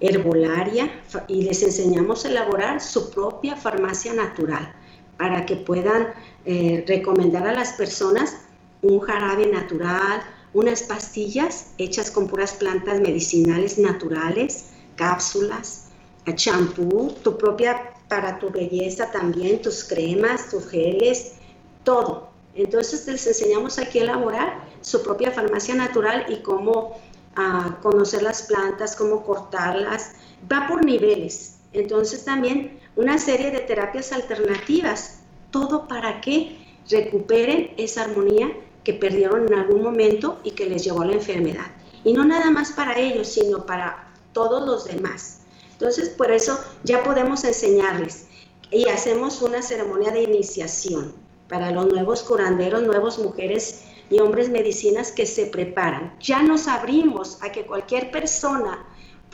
herbolaria, y les enseñamos a elaborar su propia farmacia natural para que puedan eh, recomendar a las personas un jarabe natural, unas pastillas hechas con puras plantas medicinales naturales, cápsulas, champú, tu propia para tu belleza también, tus cremas, tus geles, todo. Entonces les enseñamos aquí a elaborar su propia farmacia natural y cómo ah, conocer las plantas, cómo cortarlas. Va por niveles. Entonces también una serie de terapias alternativas. Todo para que recuperen esa armonía que perdieron en algún momento y que les llevó la enfermedad. Y no nada más para ellos, sino para todos los demás. Entonces, por eso ya podemos enseñarles y hacemos una ceremonia de iniciación para los nuevos curanderos, nuevas mujeres y hombres medicinas que se preparan. Ya nos abrimos a que cualquier persona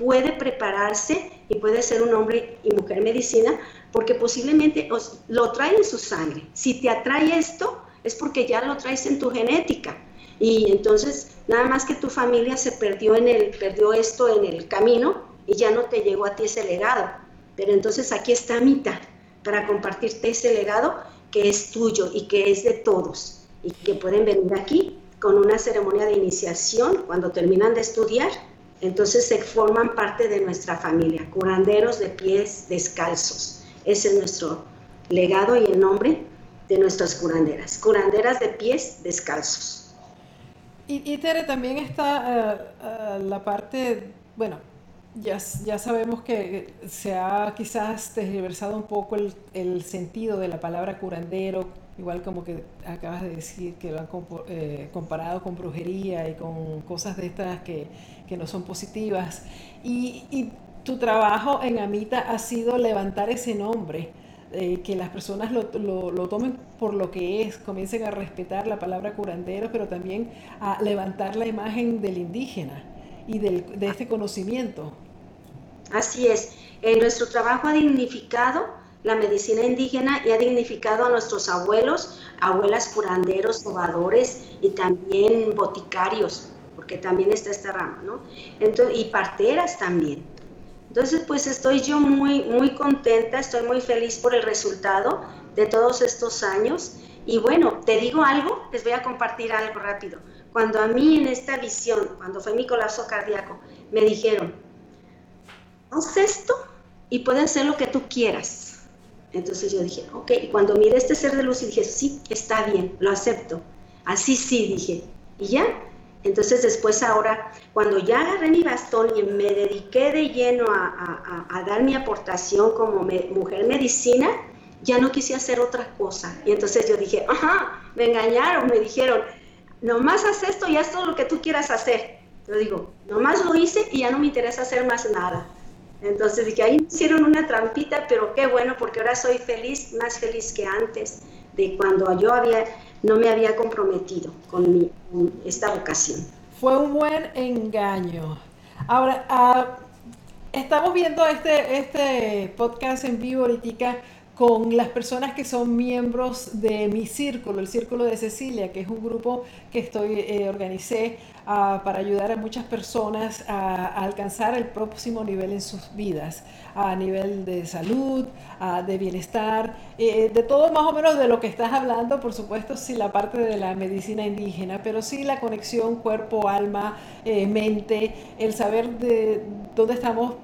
puede prepararse y puede ser un hombre y mujer medicina porque posiblemente lo trae en su sangre. Si te atrae esto, es porque ya lo traes en tu genética. Y entonces, nada más que tu familia se perdió en el, perdió esto en el camino y ya no te llegó a ti ese legado. Pero entonces aquí está Mita para compartirte ese legado que es tuyo y que es de todos y que pueden venir aquí con una ceremonia de iniciación cuando terminan de estudiar. Entonces se forman parte de nuestra familia, curanderos de pies descalzos. Ese es nuestro legado y el nombre de nuestras curanderas, curanderas de pies descalzos. Y, Tere, también está eh, eh, la parte, bueno, ya, ya, sabemos que se ha quizás tergiversado un poco el, sentido de la palabra curandero, igual como que acabas de decir que lo han eh, comparado con brujería y con cosas de estas que, que no son positivas. Y, y, tu trabajo en Amita ha sido levantar ese nombre eh, que las personas lo, lo, tomen por lo que es, comiencen a respetar la palabra curandero, pero también a levantar la imagen del indígena y del, de este conocimiento. Así es, en nuestro trabajo ha dignificado la medicina indígena y ha dignificado a nuestros abuelos, abuelas curanderos, sobadores y también boticarios, porque también está esta rama, ¿no? Entonces, y parteras también. Entonces, pues estoy yo muy, muy contenta, estoy muy feliz por el resultado de todos estos años. Y bueno, te digo algo, les voy a compartir algo rápido. Cuando a mí en esta visión, cuando fue mi colapso cardíaco, me dijeron, haz esto y puedes hacer lo que tú quieras. Entonces yo dije, ok, y cuando miré este ser de luz y dije, sí, está bien, lo acepto. Así sí, dije. Y ya, entonces después ahora, cuando ya agarré mi bastón y me dediqué de lleno a, dar mi aportación como mujer medicina, ya no quise hacer otra cosa. Y entonces yo dije, ajá, me engañaron, me dijeron, nomás haz esto y haz todo lo que tú quieras hacer. Yo digo, nomás lo hice y ya no me interesa hacer más nada. Entonces dije, ahí hicieron una trampita, pero qué bueno, porque ahora soy feliz, más feliz que antes, de cuando yo había no me había comprometido con, mi, esta vocación. Fue un buen engaño. Ahora, ah, estamos viendo este, este podcast en vivo ahorita con las personas que son miembros de mi círculo, el Círculo de Cecilia, que es un grupo que estoy eh, organicé ah, para ayudar a muchas personas a, alcanzar el próximo nivel en sus vidas, a nivel de salud, de bienestar, eh, de todo más o menos de lo que estás hablando, por supuesto, sí la parte de la medicina indígena, pero sí la conexión cuerpo, alma, eh, mente, el saber de dónde estamos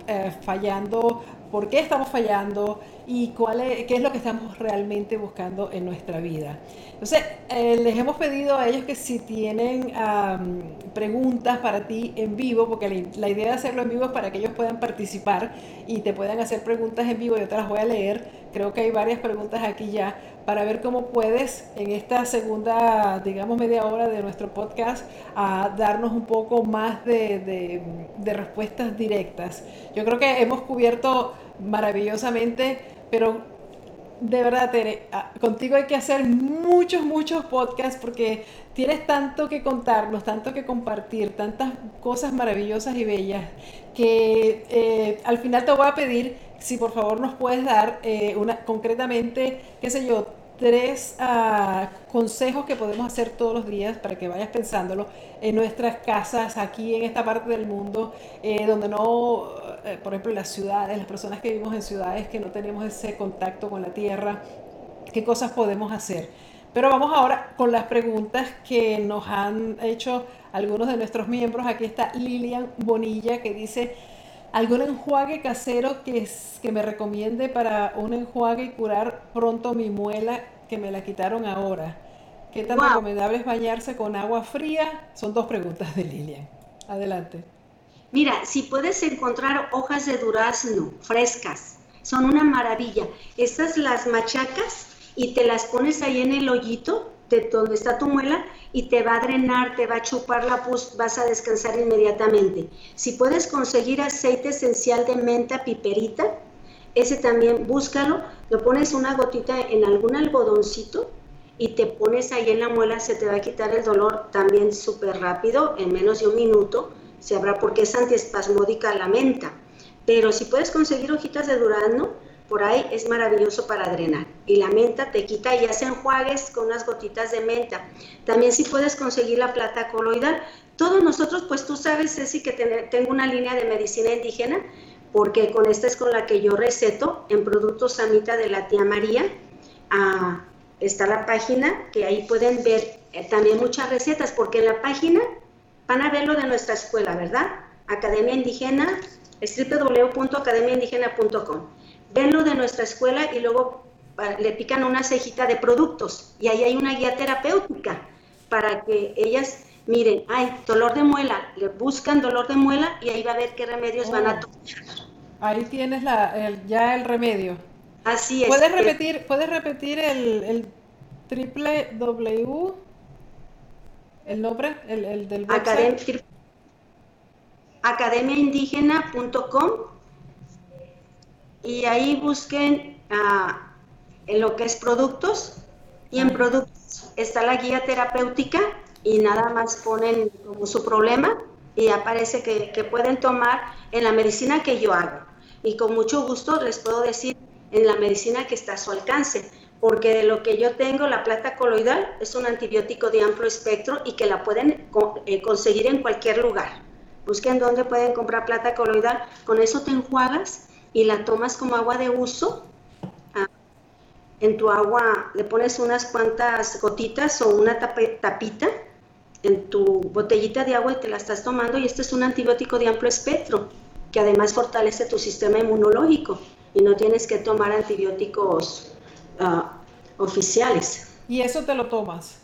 fallando, por qué estamos fallando y cuál es, qué es lo que estamos realmente buscando en nuestra vida. Entonces, eh, les hemos pedido a ellos que si tienen preguntas para ti en vivo, porque la, idea de hacerlo en vivo es para que ellos puedan participar y te puedan hacer preguntas en vivo, yo te las voy a leer. Creo que hay varias preguntas aquí ya para ver cómo puedes en esta segunda, digamos, media hora de nuestro podcast, a darnos un poco más de, de respuestas directas. Yo creo que hemos cubierto maravillosamente, pero de verdad, Tere, ah, contigo hay que hacer muchos, muchos podcasts porque tienes tanto que contarnos, tanto que compartir, tantas cosas maravillosas y bellas que eh, al final te voy a pedir si por favor nos puedes dar eh, una concretamente, qué sé yo, tres uh, consejos que podemos hacer todos los días para que vayas pensándolo en nuestras casas, aquí en esta parte del mundo, eh, donde no, eh, por ejemplo, las ciudades, las personas que vivimos en ciudades que no tenemos ese contacto con la tierra, qué cosas podemos hacer. Pero vamos ahora con las preguntas que nos han hecho algunos de nuestros miembros. Aquí está Lilian Bonilla que dice, ¿Algún enjuague casero que, que me recomiende para un enjuague y curar pronto mi muela que me la quitaron ahora? ¿Qué tan recomendable es bañarse con agua fría? Son dos preguntas de Lilian. Adelante. Mira, si puedes encontrar hojas de durazno frescas, son una maravilla. Estas las machacas y te las pones ahí en el hoyito de donde está tu muela y te va a drenar, te va a chupar la pus, vas a descansar inmediatamente. Si puedes conseguir aceite esencial de menta piperita, ese también búscalo, lo pones una gotita en algún algodoncito y te pones ahí en la muela, se te va a quitar el dolor también súper rápido, en menos de un minuto, se habrá porque es antiespasmódica la menta. Pero si puedes conseguir hojitas de durazno, por ahí es maravilloso para drenar. Y la menta te quita y hace enjuagues con unas gotitas de menta. También si puedes conseguir la plata coloidal. Todos nosotros, pues tú sabes, Ceci, que tengo una línea de medicina indígena, porque con esta es con la que yo receto en Productos Samita de la tía María. Ah, está la página, que ahí pueden ver eh, también muchas recetas, porque en la página van a ver lo de nuestra escuela, ¿verdad? Academia Indígena, www.academiaindígena.com ven lo de nuestra escuela y luego ah, le pican una cejita de productos y ahí hay una guía terapéutica para que ellas miren, hay dolor de muela, le buscan dolor de muela y ahí va a ver qué remedios van a oh. tomar. Ahí tienes la, ya el remedio. Así es. ¿Puedes repetir, ¿puedes repetir el, triple W, el nombre, el, el del website? academiaindígena.com y ahí busquen ah, en lo que es productos y en productos está la guía terapéutica y nada más ponen como su problema y aparece que, que, pueden tomar en la medicina que yo hago. Y con mucho gusto les puedo decir en la medicina que está a su alcance, porque de lo que yo tengo, la plata coloidal es un antibiótico de amplio espectro y que la pueden eh, conseguir en cualquier lugar. Busquen dónde pueden comprar plata coloidal, con eso te enjuagas y la tomas como agua de uso. Ah, en tu agua le pones unas cuantas gotitas o una tapita en tu botellita de agua y te la estás tomando y este es un antibiótico de amplio espectro que además fortalece tu sistema inmunológico y no tienes que tomar antibióticos ah, oficiales. ¿Y eso te lo tomas?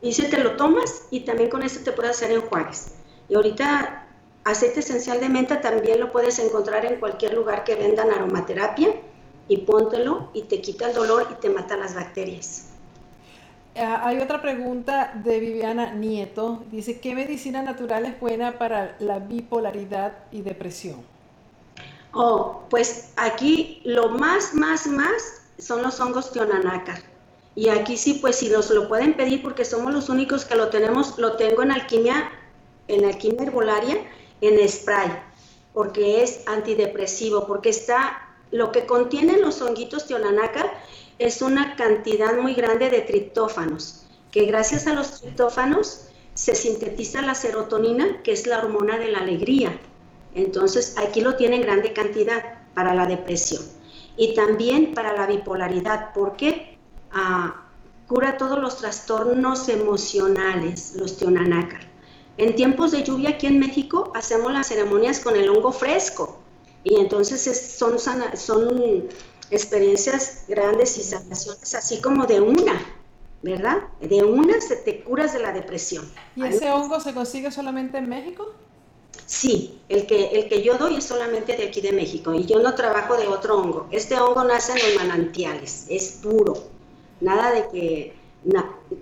Y si te lo tomas y también con eso te puedes hacer enjuagues. Y ahorita Aceite esencial de menta también lo puedes encontrar en cualquier lugar que vendan aromaterapia y póntelo y te quita el dolor y te mata las bacterias. Ah, hay otra pregunta de Viviana Nieto. Dice, ¿qué medicina natural es buena para la bipolaridad y depresión? Oh, pues aquí lo más, más, más son los hongos tionanacar. Y aquí sí, pues si nos lo pueden pedir porque somos los únicos que lo tenemos, lo tengo en alquimia, en alquimia herbolaria en spray, porque es antidepresivo, porque está lo que contienen los honguitos tionanaca es una cantidad muy grande de triptófanos, que gracias a los triptófanos se sintetiza la serotonina, que es la hormona de la alegría. Entonces, aquí lo tiene en grande cantidad para la depresión y también para la bipolaridad, porque ah, cura todos los trastornos emocionales, los tionanacar. En tiempos de lluvia aquí en México hacemos las ceremonias con el hongo fresco y entonces son, son experiencias grandes y sanaciones así como de una, ¿verdad? De una se te curas de la depresión. ¿Y ese hongo se consigue solamente en México? Sí, el que, el que yo doy es solamente de aquí de México y yo no trabajo de otro hongo. Este hongo nace en los manantiales, es puro, nada de que...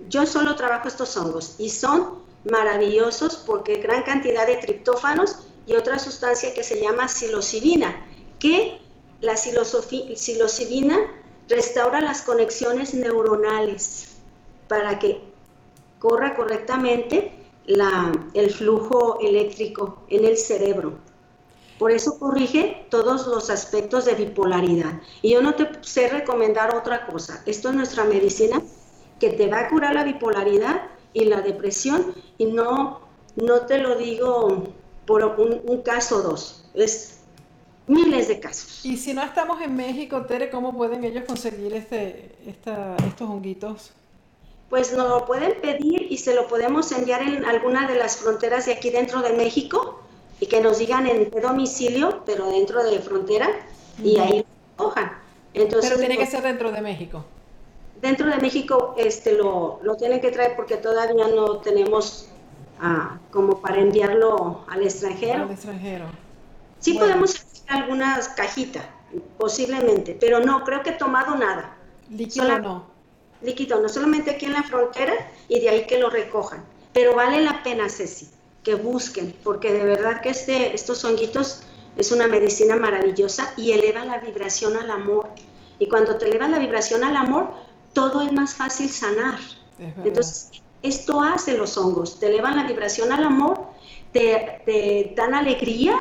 yo solo trabajo estos hongos y son maravillosos porque gran cantidad de triptófanos y otra sustancia que se llama psilocibina, que la psilocibina restaura las conexiones neuronales para que corra correctamente el flujo eléctrico en el cerebro. Por eso corrige todos los aspectos de bipolaridad. Y yo no te sé recomendar otra cosa. Esto es nuestra medicina que te va a curar la bipolaridad y la depresión. Y no, no te lo digo por un, caso o dos. Es miles de casos. Y si no estamos en México, Tere, ¿cómo pueden ellos conseguir este, estos honguitos? pues nos lo pueden pedir y se lo podemos enviar en alguna de las fronteras de aquí dentro de México y que nos digan en qué domicilio, pero dentro de frontera, y ahí lo cojan. Entonces, pero tiene que ser dentro de México. Dentro de México este, lo, lo tienen que traer porque todavía no tenemos ah, como para enviarlo al extranjero. Al extranjero. Sí podemos hacer algunas cajitas, posiblemente, pero no, creo que he tomado nada. Líquido no líquido, no solamente aquí en la frontera y de ahí que lo recojan. Pero vale la pena, Ceci, que busquen, porque de verdad que este, estos honguitos es una medicina maravillosa y eleva la vibración al amor. Y cuando te eleva la vibración al amor, todo es más fácil sanar. Entonces, esto hace los hongos, te elevan la vibración al amor, te, te dan alegría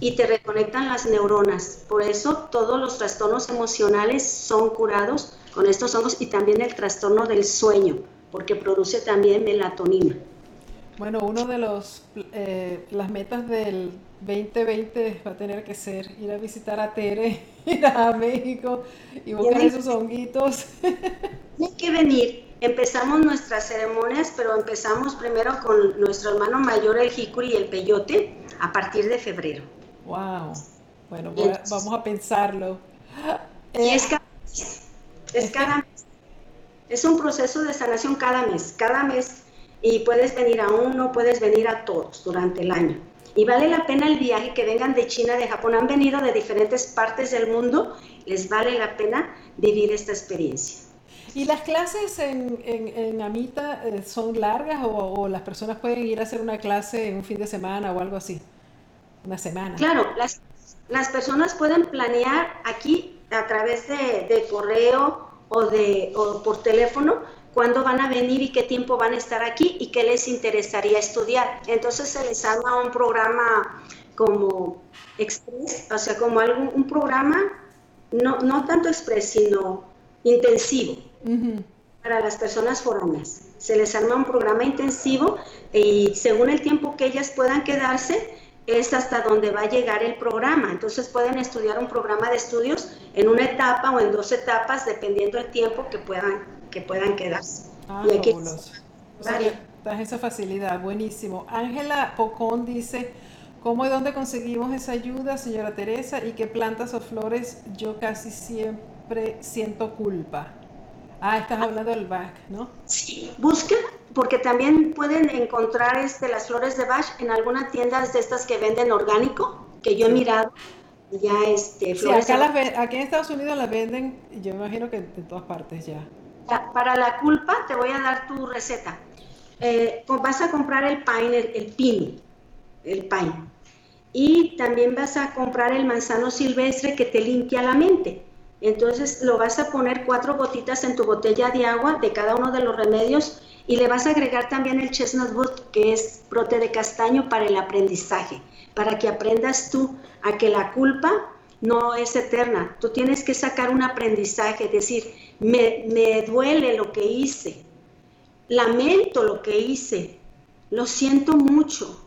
y te reconectan las neuronas. Por eso todos los trastornos emocionales son curados con estos hongos y también el trastorno del sueño, porque produce también melatonina. Bueno, uno de los eh, las metas del 2020 va a tener que ser ir a visitar a Tere, ir a México y buscar esos honguitos. Tiene que venir. Empezamos nuestras ceremonias, pero empezamos primero con nuestro hermano mayor, el jicuri y el peyote, a partir de febrero. Wow. Bueno, vamos a pensarlo. Y es que es cada mes. Es un proceso de sanación cada mes, cada mes. Y puedes venir a uno, puedes venir a todos durante el año. Y vale la pena el viaje que vengan de China, de Japón, han venido de diferentes partes del mundo, les vale la pena vivir esta experiencia. ¿Y las clases en, en, Amita eh, son largas o, o, las personas pueden ir a hacer una clase en un fin de semana o algo así? Una semana. Claro, las, las personas pueden planear aquí a través de, correo o, de, o por teléfono cuándo van a venir y qué tiempo van a estar aquí y qué les interesaría estudiar. Entonces se les arma un programa como express, o sea, como algún, un programa no, no tanto express, sino intensivo para las personas foráneas. Se les arma un programa intensivo y según el tiempo que ellas puedan quedarse, es hasta donde va a llegar el programa. Entonces pueden estudiar un programa de estudios en una etapa o en dos etapas, dependiendo del tiempo que puedan, que puedan quedarse. Ah, y aquí, esa facilidad, buenísimo. Ángela Pocón dice, ¿cómo y dónde conseguimos esa ayuda, señora Teresa? ¿Y qué plantas o flores yo casi siempre siento culpa? Ah, estás hablando del Bach, ¿no? Sí, busquen, porque también pueden encontrar este, las flores de Bach en alguna tienda de estas que venden orgánico, que yo he mirado. Ya este, flores sí, acá aquí en Estados Unidos las venden, yo me imagino que en todas partes ya. Para la culpa te voy a dar tu receta. Eh, vas a comprar el pine, el, el el pine. Y también vas a comprar el manzano silvestre que te limpia la mente. Entonces lo vas a poner cuatro gotitas en tu botella de agua de cada uno de los remedios y le vas a agregar también el chestnut wood, que es brote de castaño para el aprendizaje, para que aprendas tú a que la culpa no es eterna. Tú tienes que sacar un aprendizaje, decir, me, duele lo que hice, lamento lo que hice, lo siento mucho,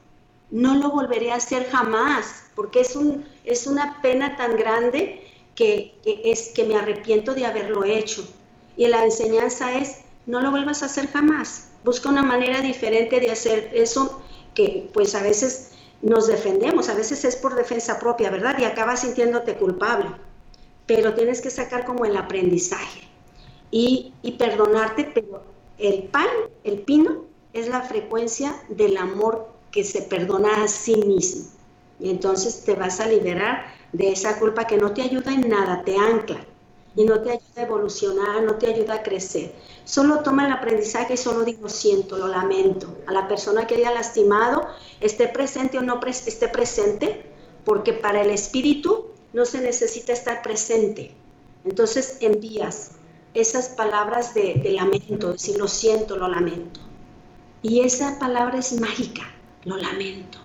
no lo volveré a hacer jamás, porque es, un, es una pena tan grande que, es, que me arrepiento de haberlo hecho. Y la enseñanza es, no lo vuelvas a hacer jamás. Busca una manera diferente de hacer eso que pues a veces nos defendemos, a veces es por defensa propia, ¿verdad? Y acabas sintiéndote culpable. Pero tienes que sacar como el aprendizaje y, perdonarte, pero el pan, el pino, es la frecuencia del amor que se perdona a sí mismo. Y entonces te vas a liberar de esa culpa que no te ayuda en nada, te ancla y no te ayuda a evolucionar, no te ayuda a crecer. Solo toma el aprendizaje y solo digo siento, lo lamento. A la persona que haya lastimado, esté presente o no esté presente, porque para el espíritu no se necesita estar presente. Entonces envías esas palabras de, de lamento, decir lo siento, lo lamento. Y esa palabra es mágica, lo lamento,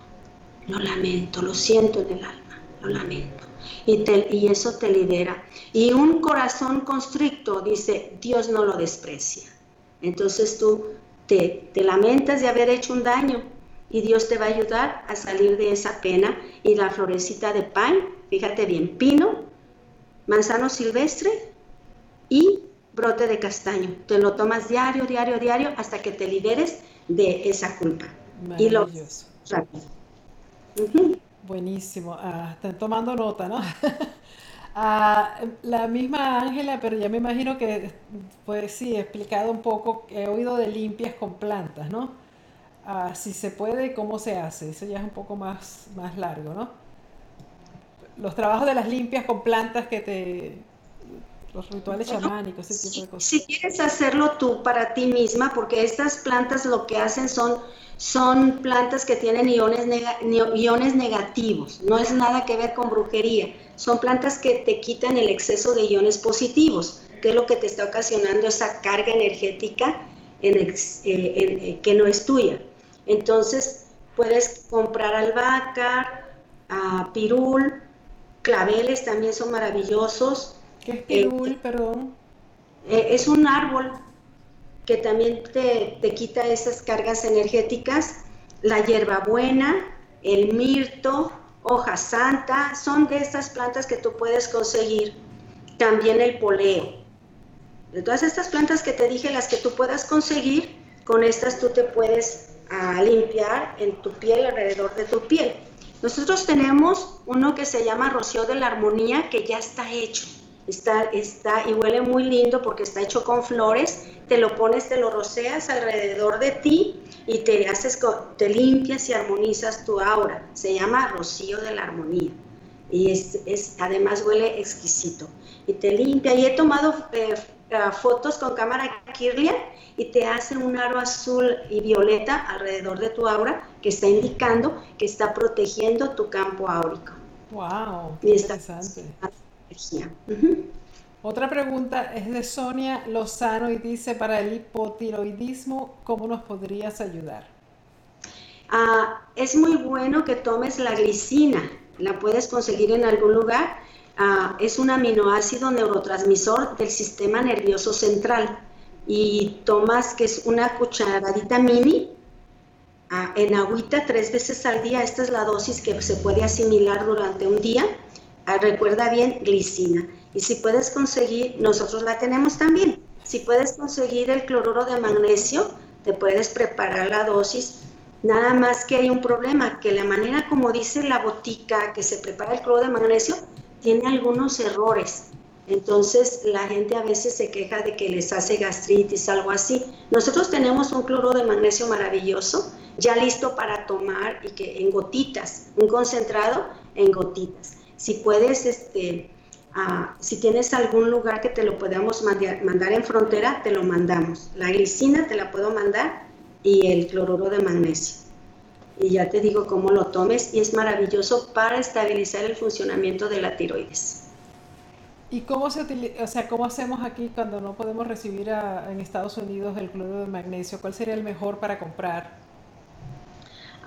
lo lamento, lo siento en el alma, lo lamento. Y, y eso te libera. Y un corazón constricto dice, Dios no lo desprecia. Entonces tú te, te lamentas de haber hecho un daño y Dios te va a ayudar a salir de esa pena. Y la florecita de pan, fíjate bien, pino, manzano silvestre y brote de castaño. Te lo tomas diario, diario, diario hasta que te liberes de esa culpa. Y lo Buenísimo. Ah, están tomando nota, ¿no? Ah, la misma Ángela, pero ya me imagino que, pues sí, he explicado un poco, he oído de limpias con plantas, ¿no? Ah, si se puede, ¿cómo se hace? Eso ya es un poco más, más largo, ¿no? Los trabajos de las limpias con plantas que te, los rituales chamánicos, ese tipo de cosas. Si quieres hacerlo tú para ti misma, porque estas plantas lo que hacen son, son plantas que tienen iones, iones negativos, no es nada que ver con brujería, son plantas que te quitan el exceso de iones positivos, que es lo que te está ocasionando esa carga energética en eh, eh, que no es tuya. Entonces, puedes comprar albahaca, uh, pirul, claveles también son maravillosos, ¿Qué es pirul, eh, perdón? Eh, es un árbol que también te, quita esas cargas energéticas. La hierbabuena, el mirto, hoja santa, son de estas plantas que tú puedes conseguir. También el poleo. De todas estas plantas que te dije, las que tú puedas conseguir, con estas tú te puedes ah, limpiar en tu piel, alrededor de tu piel. Nosotros tenemos uno que se llama rocío de la armonía, que ya está hecho. Está, está y huele muy lindo porque está hecho con flores. Te lo pones, te lo roceas alrededor de ti y te haces, te limpias y armonizas tu aura. Se llama rocío de la armonía y es, además huele exquisito. Y te limpia. Y he tomado eh, eh, fotos con cámara Kirlian y te hace un aro azul y violeta alrededor de tu aura que está indicando que está protegiendo tu campo áurico. ¡Wow! Qué interesante. Otra pregunta es de Sonia Lozano y dice, para el hipotiroidismo, ¿cómo nos podrías ayudar? Ah, es muy bueno que tomes la glicina, la puedes conseguir en algún lugar. Ah, es un aminoácido neurotransmisor del sistema nervioso central y tomas que es una cucharadita mini ah, en agüita tres veces al día. Esta es la dosis que se puede asimilar durante un día recuerda bien, glicina. Y si puedes conseguir, nosotros la tenemos también. Si puedes conseguir el cloruro de magnesio, te puedes preparar la dosis. Nada más que hay un problema, que la manera como dice la botica que se prepara el cloruro de magnesio tiene algunos errores. Entonces la gente a veces se queja de que les hace gastritis, algo así. Nosotros tenemos un cloruro de magnesio maravilloso, ya listo para tomar y que en gotitas, un concentrado en gotitas. Si puedes, este, ah, si tienes algún lugar que te lo podamos mandar, en frontera, te lo mandamos. La glicina te la puedo mandar y el cloruro de magnesio. Y ya te digo cómo lo tomes y es maravilloso para estabilizar el funcionamiento de la tiroides. ¿Y cómo se utiliza, o sea, cómo hacemos aquí cuando no podemos recibir en Estados Unidos el cloruro de magnesio? ¿Cuál sería el mejor para comprar?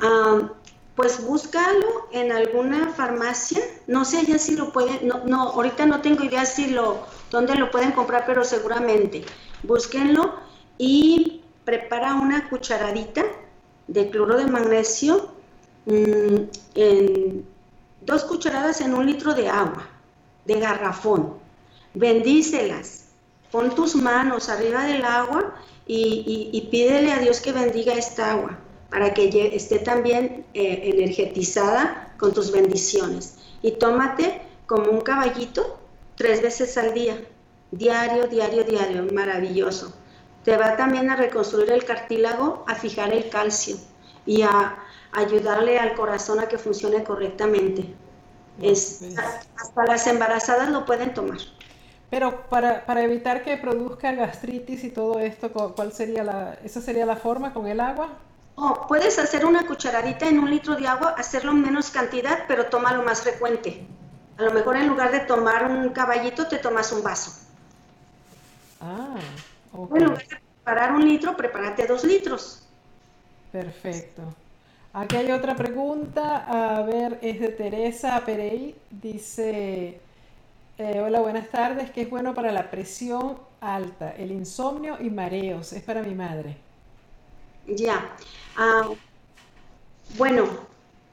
Ah, pues búscalo en alguna farmacia. No sé ya si lo pueden, no, no, ahorita no tengo idea si lo, dónde lo pueden comprar, pero seguramente. Búsquenlo y prepara una cucharadita de cloro de magnesio mm, en dos cucharadas en un litro de agua, de garrafón. Bendícelas. Pon tus manos arriba del agua y, pídele a Dios que bendiga esta agua para que esté también eh, energetizada con tus bendiciones. Y tómate como un caballito tres veces al día, diario, diario, diario, maravilloso. Te va también a reconstruir el cartílago, a fijar el calcio y a ayudarle al corazón a que funcione correctamente. Es, hasta las embarazadas lo pueden tomar. Pero para, para, evitar que produzca gastritis y todo esto, ¿cuál sería la, esa sería la forma con el agua? Oh, puedes hacer una cucharadita en un litro de agua, hacerlo en menos cantidad, pero tómalo más frecuente. A lo mejor en lugar de tomar un caballito, te tomas un vaso. Ah, ok. En lugar de preparar un litro, prepárate dos litros. Perfecto. Aquí hay otra pregunta. A ver, es de Teresa Perey. Dice, eh, hola, buenas tardes. ¿Qué es bueno para la presión alta, el insomnio y mareos? Es para mi madre. Ya. Ah, bueno,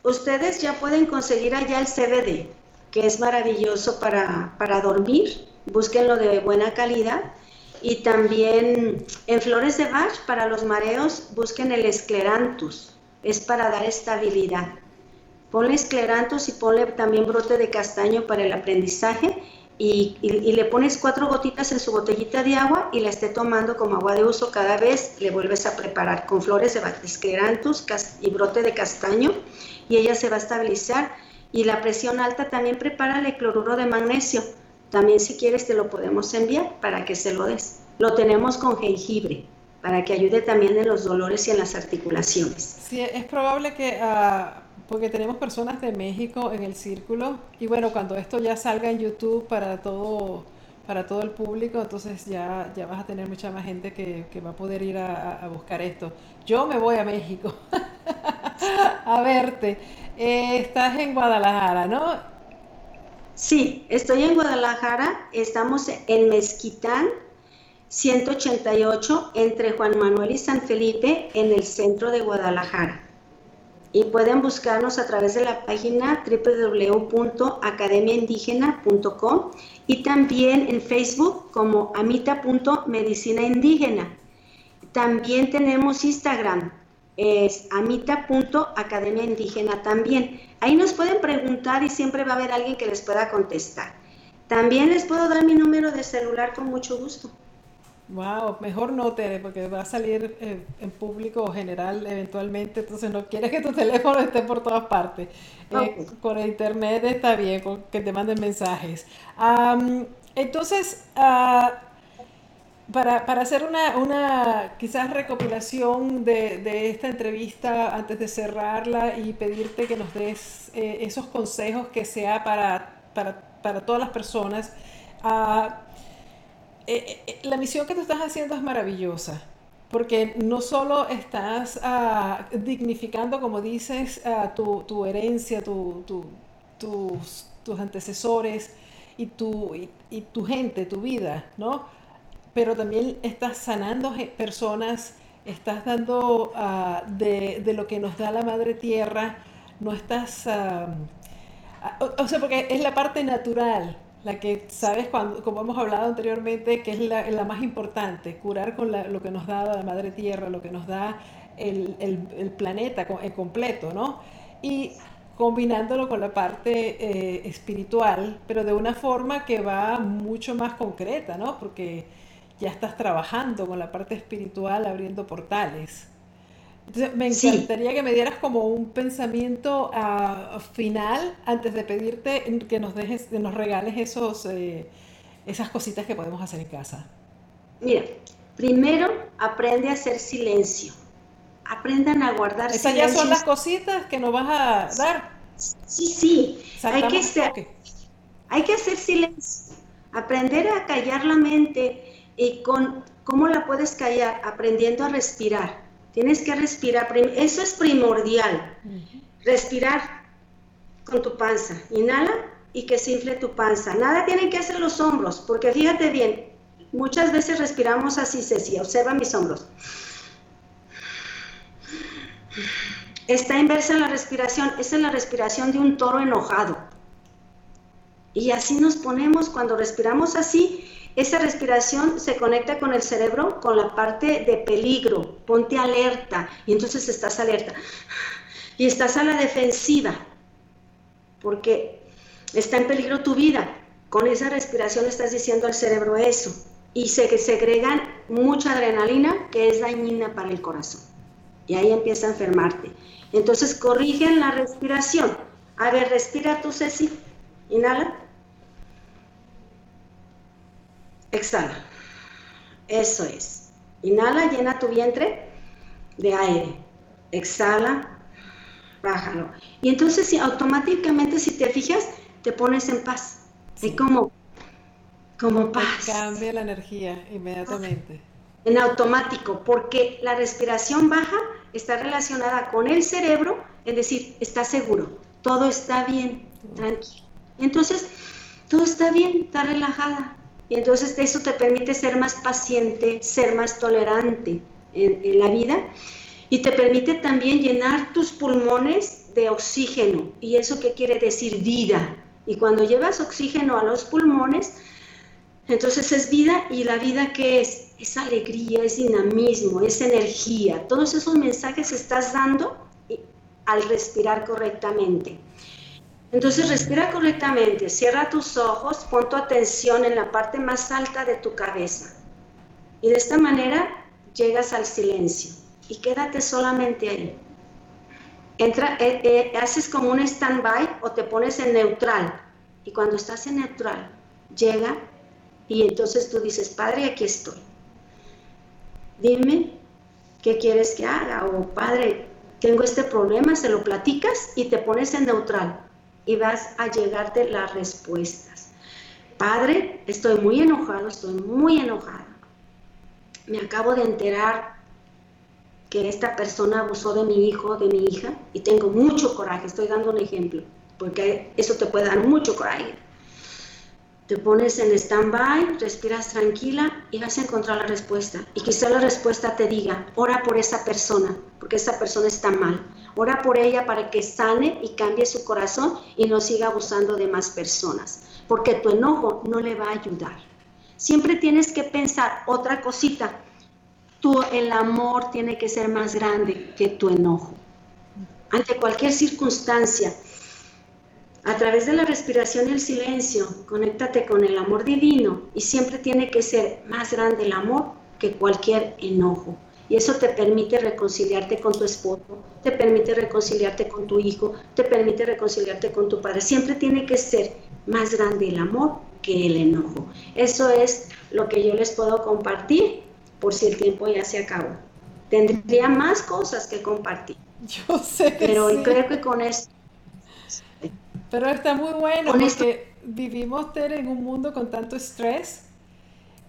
ustedes ya pueden conseguir allá el CBD, que es maravilloso para, para dormir. Búsquenlo de buena calidad. Y también en flores de Bach, para los mareos, busquen el esclerantus. Es para dar estabilidad. Ponle esclerantus y ponle también brote de castaño para el aprendizaje y, le pones cuatro gotitas en su botellita de agua y la esté tomando como agua de uso cada vez, le vuelves a preparar con flores de esclerantus y brote de castaño y ella se va a estabilizar. Y la presión alta también prepárale cloruro de magnesio. También si quieres te lo podemos enviar para que se lo des. Lo tenemos con jengibre para que ayude también en los dolores y en las articulaciones. Sí, es probable que... Uh porque tenemos personas de México en el círculo y bueno, cuando esto ya salga en YouTube para todo para todo el público, entonces ya, ya vas a tener mucha más gente que, va a poder ir a, buscar esto. Yo me voy a México a verte. Eh, estás en Guadalajara, ¿no? Sí, estoy en Guadalajara, estamos en Mezquitán 188 entre Juan Manuel y San Felipe en el centro de Guadalajara y pueden buscarnos a través de la página www.academiaindígena.com y también en Facebook como amita.medicina indígena. También tenemos Instagram, es amita.academia indígena también. Ahí nos pueden preguntar y siempre va a haber alguien que les pueda contestar. También les puedo dar mi número de celular con mucho gusto. Wow, mejor no te, porque va a salir eh, en público general eventualmente, entonces no quieres que tu teléfono esté por todas partes. Eh, con internet está bien, con que te manden mensajes. entonces, ah, para, para, hacer una, una quizás recopilación de, de, esta entrevista antes de cerrarla y pedirte que nos des eh, esos consejos que sea para, para, para todas las personas. Uh, eh, eh, la misión que tú estás haciendo es maravillosa, porque no solo estás ah, dignificando, como dices, ah, tu, herencia, tus, tus, antecesores y tu, y, tu gente, tu vida, ¿no? Pero también estás sanando personas, estás dando ah, de, de, lo que nos da la Madre Tierra, no estás... o sea, porque es la parte natural, la que sabes, cuando, como hemos hablado anteriormente, que es la, más importante, curar con lo que nos da la Madre Tierra, lo que nos da el, el, planeta completo, ¿no? Y combinándolo con la parte eh, espiritual, pero de una forma que va mucho más concreta, ¿no? Porque ya estás trabajando con la parte espiritual, abriendo portales. Entonces, me encantaría que me dieras como un pensamiento uh, final antes de pedirte que nos dejes, nos regales esos, eh, esas cositas que podemos hacer en casa. Mira, primero aprende a hacer silencio. Aprendan a guardar Esas ya son las cositas que nos vas a dar. Sí, sí. Hay que, hacer, hay que hacer silencio. Aprender a callar la mente y con cómo la puedes callar, aprendiendo a respirar Tienes que respirar, eso es primordial. respirar con tu panza. Inhala y que se infle tu panza. Nada tienen que hacer los hombros, porque fíjate bien, muchas veces respiramos así, Ceci, observa mis hombros. Está inversa la respiración, esa es la respiración de un toro enojado. Y así nos ponemos cuando respiramos así, esa respiración se conecta con el cerebro, con la parte de peligro, ponte alerta y entonces estás alerta. Y estás a la defensiva, porque está en peligro tu vida. Con esa respiración estás diciendo al cerebro eso. Y se segregan mucha adrenalina que es dañina para el corazón. Y ahí empieza a enfermarte. Entonces corrigen la respiración. A ver, respira tú, Ceci. Inhala. Exhala. Eso es. Inhala, llena tu vientre de aire. Exhala, bájalo. Y entonces si, automáticamente si te fijas, te pones en paz. Sí. como, como paz. Cambia la energía inmediatamente. En automático, porque la respiración baja está relacionada con el cerebro, es decir, está seguro, todo está bien, tranquilo. Entonces, todo está bien, está relajada. Y entonces eso te permite ser más paciente, ser más tolerante en, la vida y te permite también llenar tus pulmones de oxígeno. ¿Y eso qué quiere decir? Vida. Y cuando llevas oxígeno a los pulmones, entonces es vida y la vida que es? Es alegría, es dinamismo, es energía. Todos esos mensajes estás dando al respirar correctamente. Entonces respira correctamente, cierra tus ojos, pon tu atención en la parte más alta de tu cabeza. Y de esta manera llegas al silencio y quédate solamente ahí. Entra, eh, eh, haces como un stand-by o te pones en neutral. Y cuando estás en neutral, llega y entonces tú dices, Padre, aquí estoy. Dime qué quieres que haga. O Padre, tengo este problema, se lo platicas y te pones en neutral y vas a llegarte las respuestas. Padre, estoy muy enojado, estoy muy enojada. Me acabo de enterar que esta persona abusó de mi hijo, de mi hija, y tengo mucho coraje, estoy dando un ejemplo, porque eso te puede dar mucho coraje. Te pones en stand-by, respiras tranquila y vas a encontrar la respuesta. Y quizá la respuesta te diga, ora por esa persona, porque esa persona está mal. Ora por ella para que sane y cambie su corazón y no siga abusando de más personas, porque tu enojo no le va a ayudar. Siempre tienes que pensar otra cosita, el amor tiene que ser más grande que tu enojo. Ante cualquier circunstancia, a través de la respiración y el silencio, conéctate con el amor divino y siempre tiene que ser más grande el amor que cualquier enojo. Y eso te permite reconciliarte con tu esposo, te permite reconciliarte con tu hijo, te permite reconciliarte con tu padre. Siempre tiene que ser más grande el amor que el enojo. Eso es lo que yo les puedo compartir por si el tiempo ya se acabó. Tendría más cosas que compartir. Yo sé. pero creo que con esto. Pero está muy bueno porque vivimos en un mundo con tanto estrés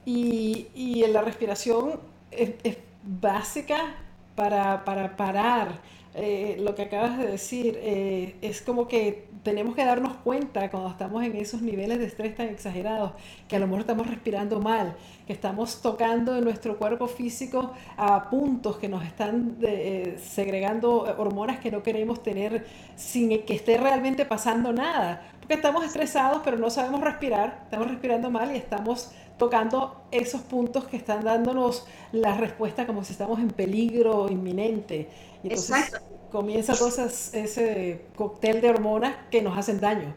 y, y la respiración es, básica para, para parar. Eh, lo que acabas de decir eh, es como que tenemos que darnos cuenta cuando estamos en esos niveles de estrés tan exagerados, que a lo mejor estamos respirando mal, que estamos tocando en nuestro cuerpo físico a puntos que nos están eh, segregando hormonas que no queremos tener sin que esté realmente pasando nada. Porque estamos estresados, pero no sabemos respirar, estamos respirando mal y estamos tocando esos puntos que están dándonos la respuesta como si estamos en peligro inminente. Entonces comienza todo ese, cóctel de hormonas que nos hacen daño.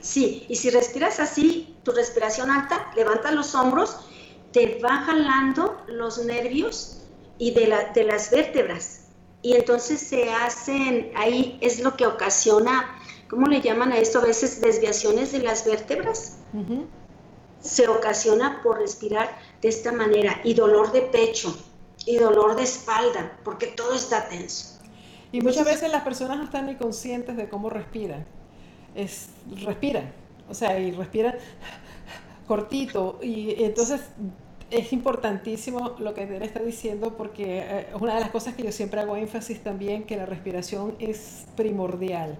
Sí, y si respiras así, tu respiración alta, levanta los hombros, te va jalando los nervios y de, la, de las vértebras. Y entonces se hacen, ahí es lo que ocasiona, ¿cómo le llaman a esto? A veces desviaciones de las vértebras. Se ocasiona por respirar de esta manera y dolor de pecho y dolor de espalda, porque todo está tenso. Y muchas veces las personas no están ni conscientes de cómo respiran. Es, respiran, o sea, y respiran cortito. Y entonces es importantísimo lo que él está diciendo porque eh, una de las cosas que yo siempre hago énfasis también, que la respiración es primordial.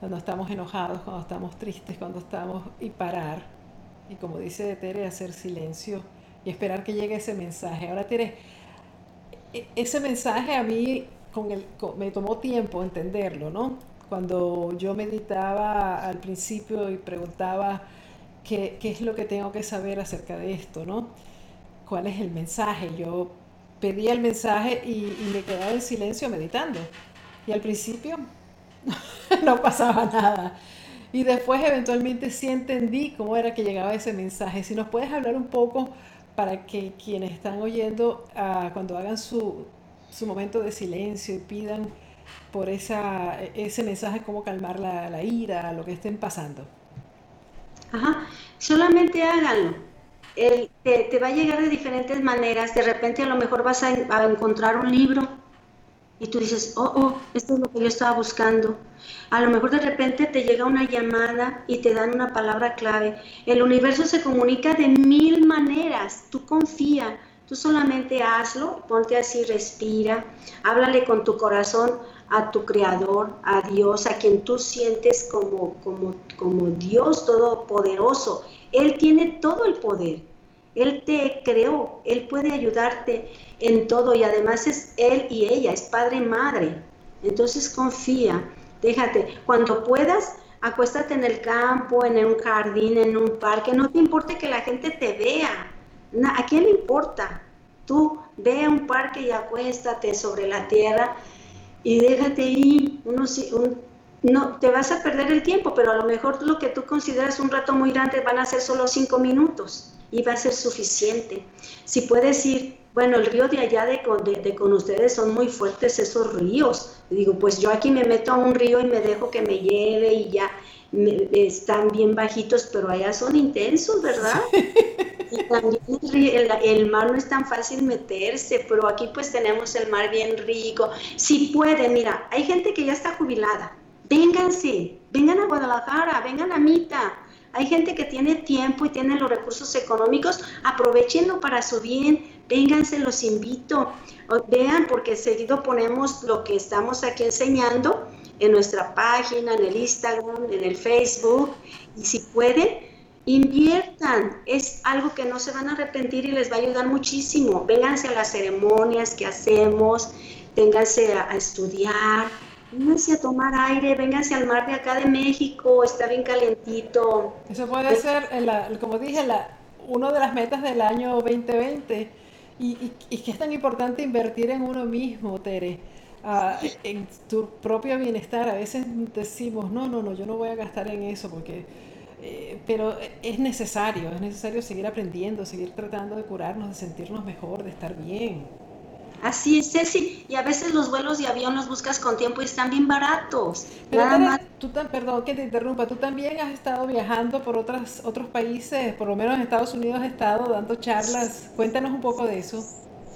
Cuando estamos enojados, cuando estamos tristes, cuando estamos... y parar. Y como dice Tere, hacer silencio y esperar que llegue ese mensaje. Ahora Tere, e, ese mensaje a mí con el, me tomó tiempo entenderlo, ¿no? Cuando yo meditaba al principio y preguntaba qué, qué es lo que tengo que saber acerca de esto, ¿no? cuál es el mensaje. Yo pedía el mensaje y, me quedaba en silencio meditando. Y al principio no pasaba nada. Y después eventualmente sí entendí cómo era que llegaba ese mensaje. Si nos puedes hablar un poco para que quienes están oyendo, ah, cuando hagan su, su, momento de silencio y pidan por esa, ese mensaje, cómo calmar la, la ira, lo que estén pasando. Ajá, solamente háganlo te, va a llegar de diferentes maneras. De repente a lo mejor vas a, encontrar un libro y tú dices, oh, oh, esto es lo que yo estaba buscando. A lo mejor de repente te llega una llamada y te dan una palabra clave. El universo se comunica de mil maneras. Tú confía, tú solamente hazlo, ponte así, respira, háblale con tu corazón a tu creador, a Dios, a quien tú sientes como, como, como Dios todopoderoso. Él tiene todo el poder. Él te creó, Él puede ayudarte en todo y además es Él y ella, es padre y madre. Entonces confía, déjate, cuando puedas, acuéstate en el campo, en un jardín, en un parque, no te importe que la gente te vea. ¿A quién le importa? Tú ve a un parque y acuéstate sobre la tierra y déjate unos, un, no, te vas a perder el tiempo, pero a lo mejor lo que tú consideras un rato muy grande van a ser solo cinco minutos y va a ser suficiente. Si puedes ir, bueno, el río de allá de, con ustedes son muy fuertes esos ríos. Digo, pues yo aquí me meto a un río y me dejo que me lleve y ya están bien bajitos, pero allá son intensos, ¿verdad? Y también el, el, mar no es tan fácil meterse, pero aquí pues tenemos el mar bien rico. Si puede, mira, hay gente que ya está jubilada. Vénganse, vengan a Guadalajara, vengan a Mita, hay gente que tiene tiempo y tiene los recursos económicos, aprovechenlo para su bien, vénganse, los invito. Vean, porque seguido ponemos lo que estamos aquí enseñando en nuestra página, en el Instagram, en el Facebook, y si pueden, inviertan. Es algo que no se van a arrepentir y les va a ayudar muchísimo. Vénganse a las ceremonias que hacemos, vénganse a estudiar, vénganse a tomar aire, vénganse al mar de acá de México, está bien calentito. Eso puede ser, como dije, la, una de las metas del año 2020 y, y, que es tan importante invertir en uno mismo, Tere. Ah, en tu propio bienestar. A veces decimos, no, no, no, yo no voy a gastar en eso porque... Eh, pero es necesario, es necesario seguir aprendiendo, seguir tratando de curarnos, de sentirnos mejor, de estar bien. Así es, Ceci. Y a veces los vuelos de avión los buscas con tiempo y están bien baratos. Pero tú, perdón que te interrumpa, tú también has estado viajando por otras, otros países, por lo menos en Estados Unidos has estado dando charlas. Cuéntanos un poco de eso.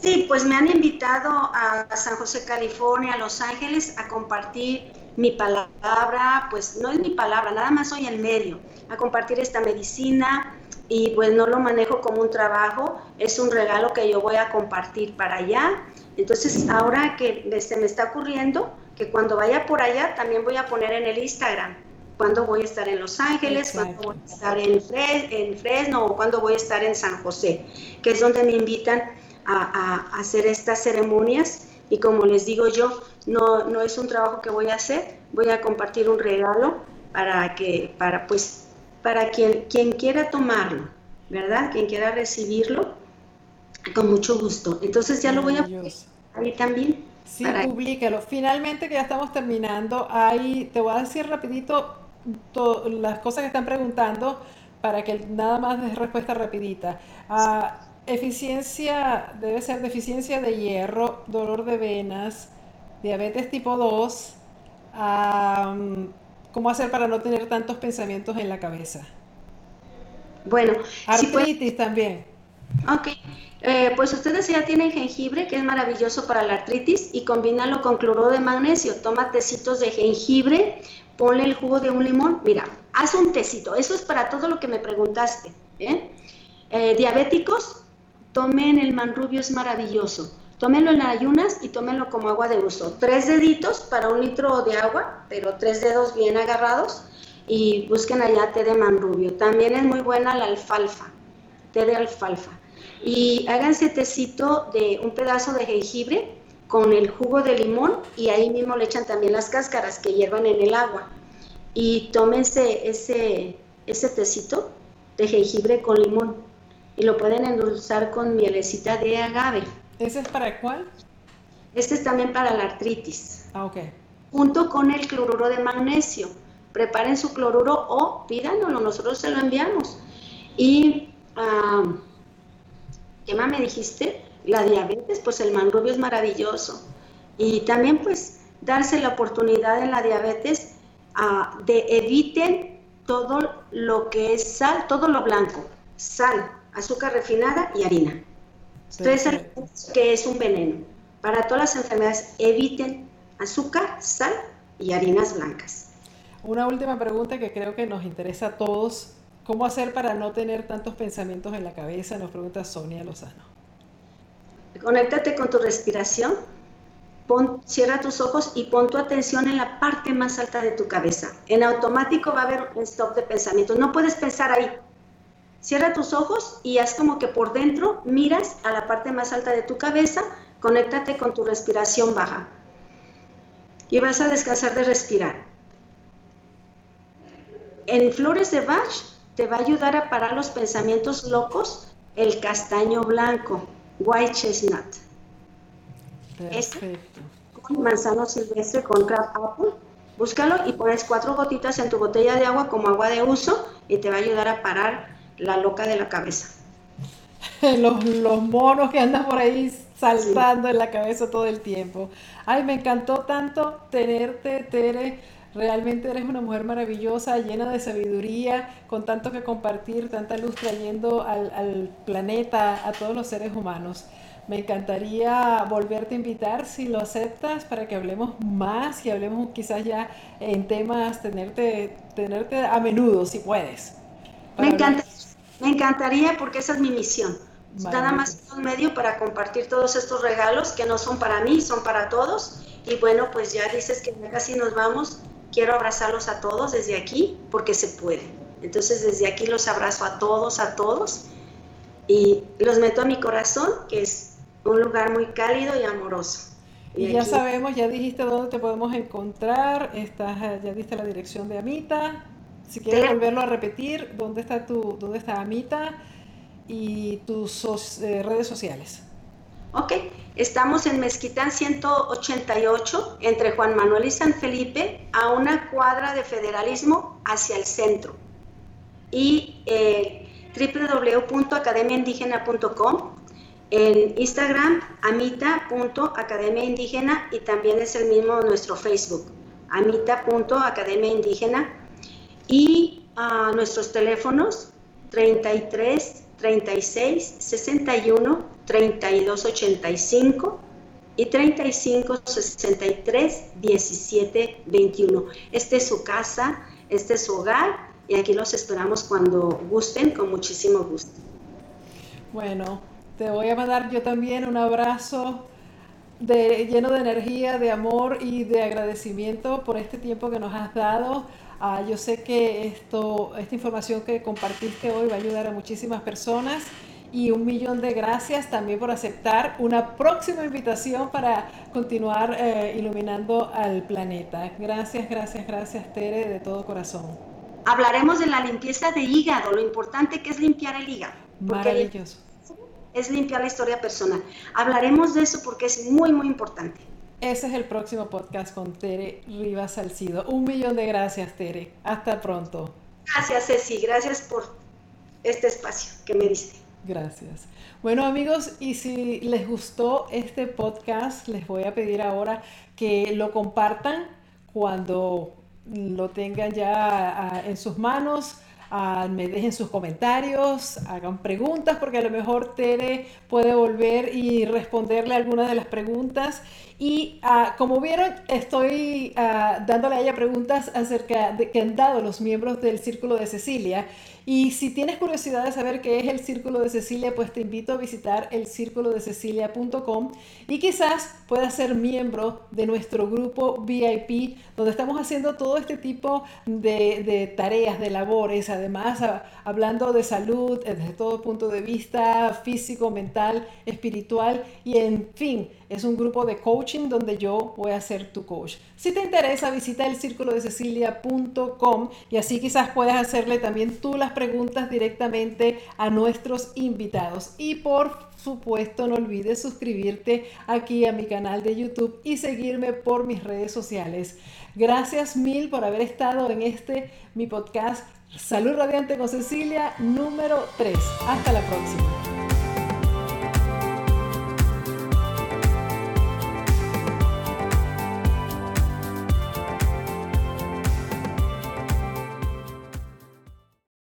Sí, pues me han invitado a San José, California, a Los Ángeles, a compartir mi palabra, pues no es mi palabra, nada más soy el medio, a compartir esta medicina, y pues no lo manejo como un trabajo, es un regalo que yo voy a compartir para allá. Entonces, ahora que se me está ocurriendo que cuando vaya por allá también voy a poner en el Instagram cuándo voy a estar en Los Ángeles, cuándo voy a estar en, en, Fresno o cuándo voy a estar en San José, que es donde me invitan a, a, hacer estas ceremonias. Y como les digo yo, no, no es un trabajo que voy a hacer, voy a compartir un regalo para que, para pues para quien, quien quiera tomarlo, ¿verdad? Quien quiera recibirlo, con mucho gusto. Entonces ya lo voy a ahí también. Sí, publícalo. Finalmente que ya estamos terminando, ahí te voy a decir rapidito las cosas que están preguntando para que nada más des respuesta rapidita. Ah, eficiencia, debe ser deficiencia de hierro, dolor de venas, diabetes tipo 2, ¿Cómo hacer para no tener tantos pensamientos en la cabeza? Bueno, artritis también. Ok, eh, pues ustedes ya tienen jengibre, que es maravilloso para la artritis, y combínalo con cloruro de magnesio. Toma tecitos de jengibre, ponle el jugo de un limón. Mira, haz un tecito. Eso es para todo lo que me preguntaste. ¿eh? Eh, diabéticos, tomen el manrubio, es maravilloso. Tómenlo en ayunas y tómenlo como agua de uso. Tres deditos para un litro de agua, pero tres dedos bien agarrados. Y busquen allá té de manrubio. También es muy buena la alfalfa, té de alfalfa. Y háganse tecito de un pedazo de jengibre con el jugo de limón y ahí mismo le echan también las cáscaras que hiervan en el agua. Y tómense ese, ese tecito de jengibre con limón y lo pueden endulzar con mielecita de agave. ¿Ese es para cuál? Este es también para la artritis. Ah, ok. Junto con el cloruro de magnesio. Preparen su cloruro o pídanoslo, nosotros se lo enviamos. Y, ah, ¿qué más me dijiste? La diabetes, pues el manrubio es maravilloso. Y también, pues, darse la oportunidad en la diabetes ah, de eviten todo lo que es sal, todo lo blanco, sal, azúcar refinada y harina. Entonces, que es un veneno. Para todas las enfermedades, eviten azúcar, sal y harinas blancas. Una última pregunta que creo que nos interesa a todos. ¿Cómo hacer para no tener tantos pensamientos en la cabeza? Nos pregunta Sonia Lozano. Conéctate con tu respiración, cierra tus ojos y pon tu atención en la parte más alta de tu cabeza. En automático va a haber un stop de pensamiento. No puedes pensar ahí, Cierra tus ojos y haz como que por dentro miras a la parte más alta de tu cabeza, conéctate con tu respiración baja. Y vas a descansar de respirar. En Flores de Bach te va a ayudar a parar los pensamientos locos el castaño blanco, white chestnut. Este, con manzano silvestre con crab apple. Búscalo y pones cuatro gotitas en tu botella de agua como agua de uso y te va a ayudar a parar la loca de la cabeza. los, los monos que andan por ahí saltando en la cabeza todo el tiempo. Ay, me encantó tanto tenerte, Tere. Realmente eres una mujer maravillosa, llena de sabiduría, con tanto que compartir, tanta luz trayendo al, al planeta, a todos los seres humanos. Me encantaría volverte a invitar si lo aceptas para que hablemos más y hablemos quizás ya en temas, tenerte, tenerte a menudo si puedes. Me encanta. Me encantaría porque esa es mi misión. Nada más un medio para compartir todos estos regalos que no son para mí, son para todos. Y bueno, pues ya dices que ya casi nos vamos. Quiero abrazarlos a todos desde aquí porque se puede. Entonces desde aquí los abrazo a todos, a todos. Y los meto a mi corazón, que es un lugar muy cálido y amoroso. Y, ya sabemos, ya dijiste dónde te podemos encontrar. Estás, ya diste la dirección de Amita. Si quieres volverlo a repetir, ¿dónde está tu, dónde está Amita y tus eh, redes sociales? Ok, estamos en Mezquitán 188, entre Juan Manuel y San Felipe, a una cuadra de federalismo hacia el centro. Y eh, www.academiaindígena.com, en Instagram, amita.academiaindígena y también es el mismo nuestro Facebook, amita.academiaindígena y a nuestros teléfonos 33 36 61 32 85 y 35 63 17 21. Este es su casa, este es su hogar y aquí los esperamos cuando gusten, con muchísimo gusto. Bueno, te voy a mandar yo también un abrazo lleno de energía, de amor y de agradecimiento por este tiempo que nos has dado. Ah, yo sé que esto, esta información que compartiste hoy va a ayudar a muchísimas personas y un millón de gracias también por aceptar una próxima invitación para continuar eh, iluminando al planeta. Gracias, gracias, gracias Tere de todo corazón. Hablaremos de la limpieza de hígado, lo importante que es limpiar el hígado. Maravilloso. Es limpiar la historia personal. Hablaremos de eso porque es muy, muy importante. Ese es el próximo podcast con Tere Rivas Salcido. Un millón de gracias, Tere. Hasta pronto. Gracias, Ceci. Gracias por este espacio que me diste. Gracias. Bueno amigos, y si les gustó este podcast, les voy a pedir ahora que lo compartan cuando lo tengan ya ah, en sus manos Ah, me dejen sus comentarios, hagan preguntas, porque a lo mejor Tere puede volver y responderle algunas de las preguntas. Y ah, como vieron, estoy dándole a ella preguntas acerca de que han dado los miembros del Círculo de Cecilia. Y si tienes curiosidad de saber qué es el Círculo de Cecilia, pues te invito a visitar el de cecilia.com y quizás puedas ser miembro de nuestro grupo VIP, donde estamos haciendo todo este tipo de, tareas, de labores, además hablando de salud desde todo punto de vista físico, mental, espiritual y en fin, es un grupo de coaching donde yo voy a ser tu coach. Si te interesa, visita el círculo de cecilia.com y así quizás puedas hacerle también tú las preguntas directamente a nuestros invitados. Y por supuesto, no olvides suscribirte aquí a mi canal de YouTube y seguirme por mis redes sociales. Gracias mil por haber estado en este mi podcast Salud Radiante con Cecilia número 3. Hasta la próxima.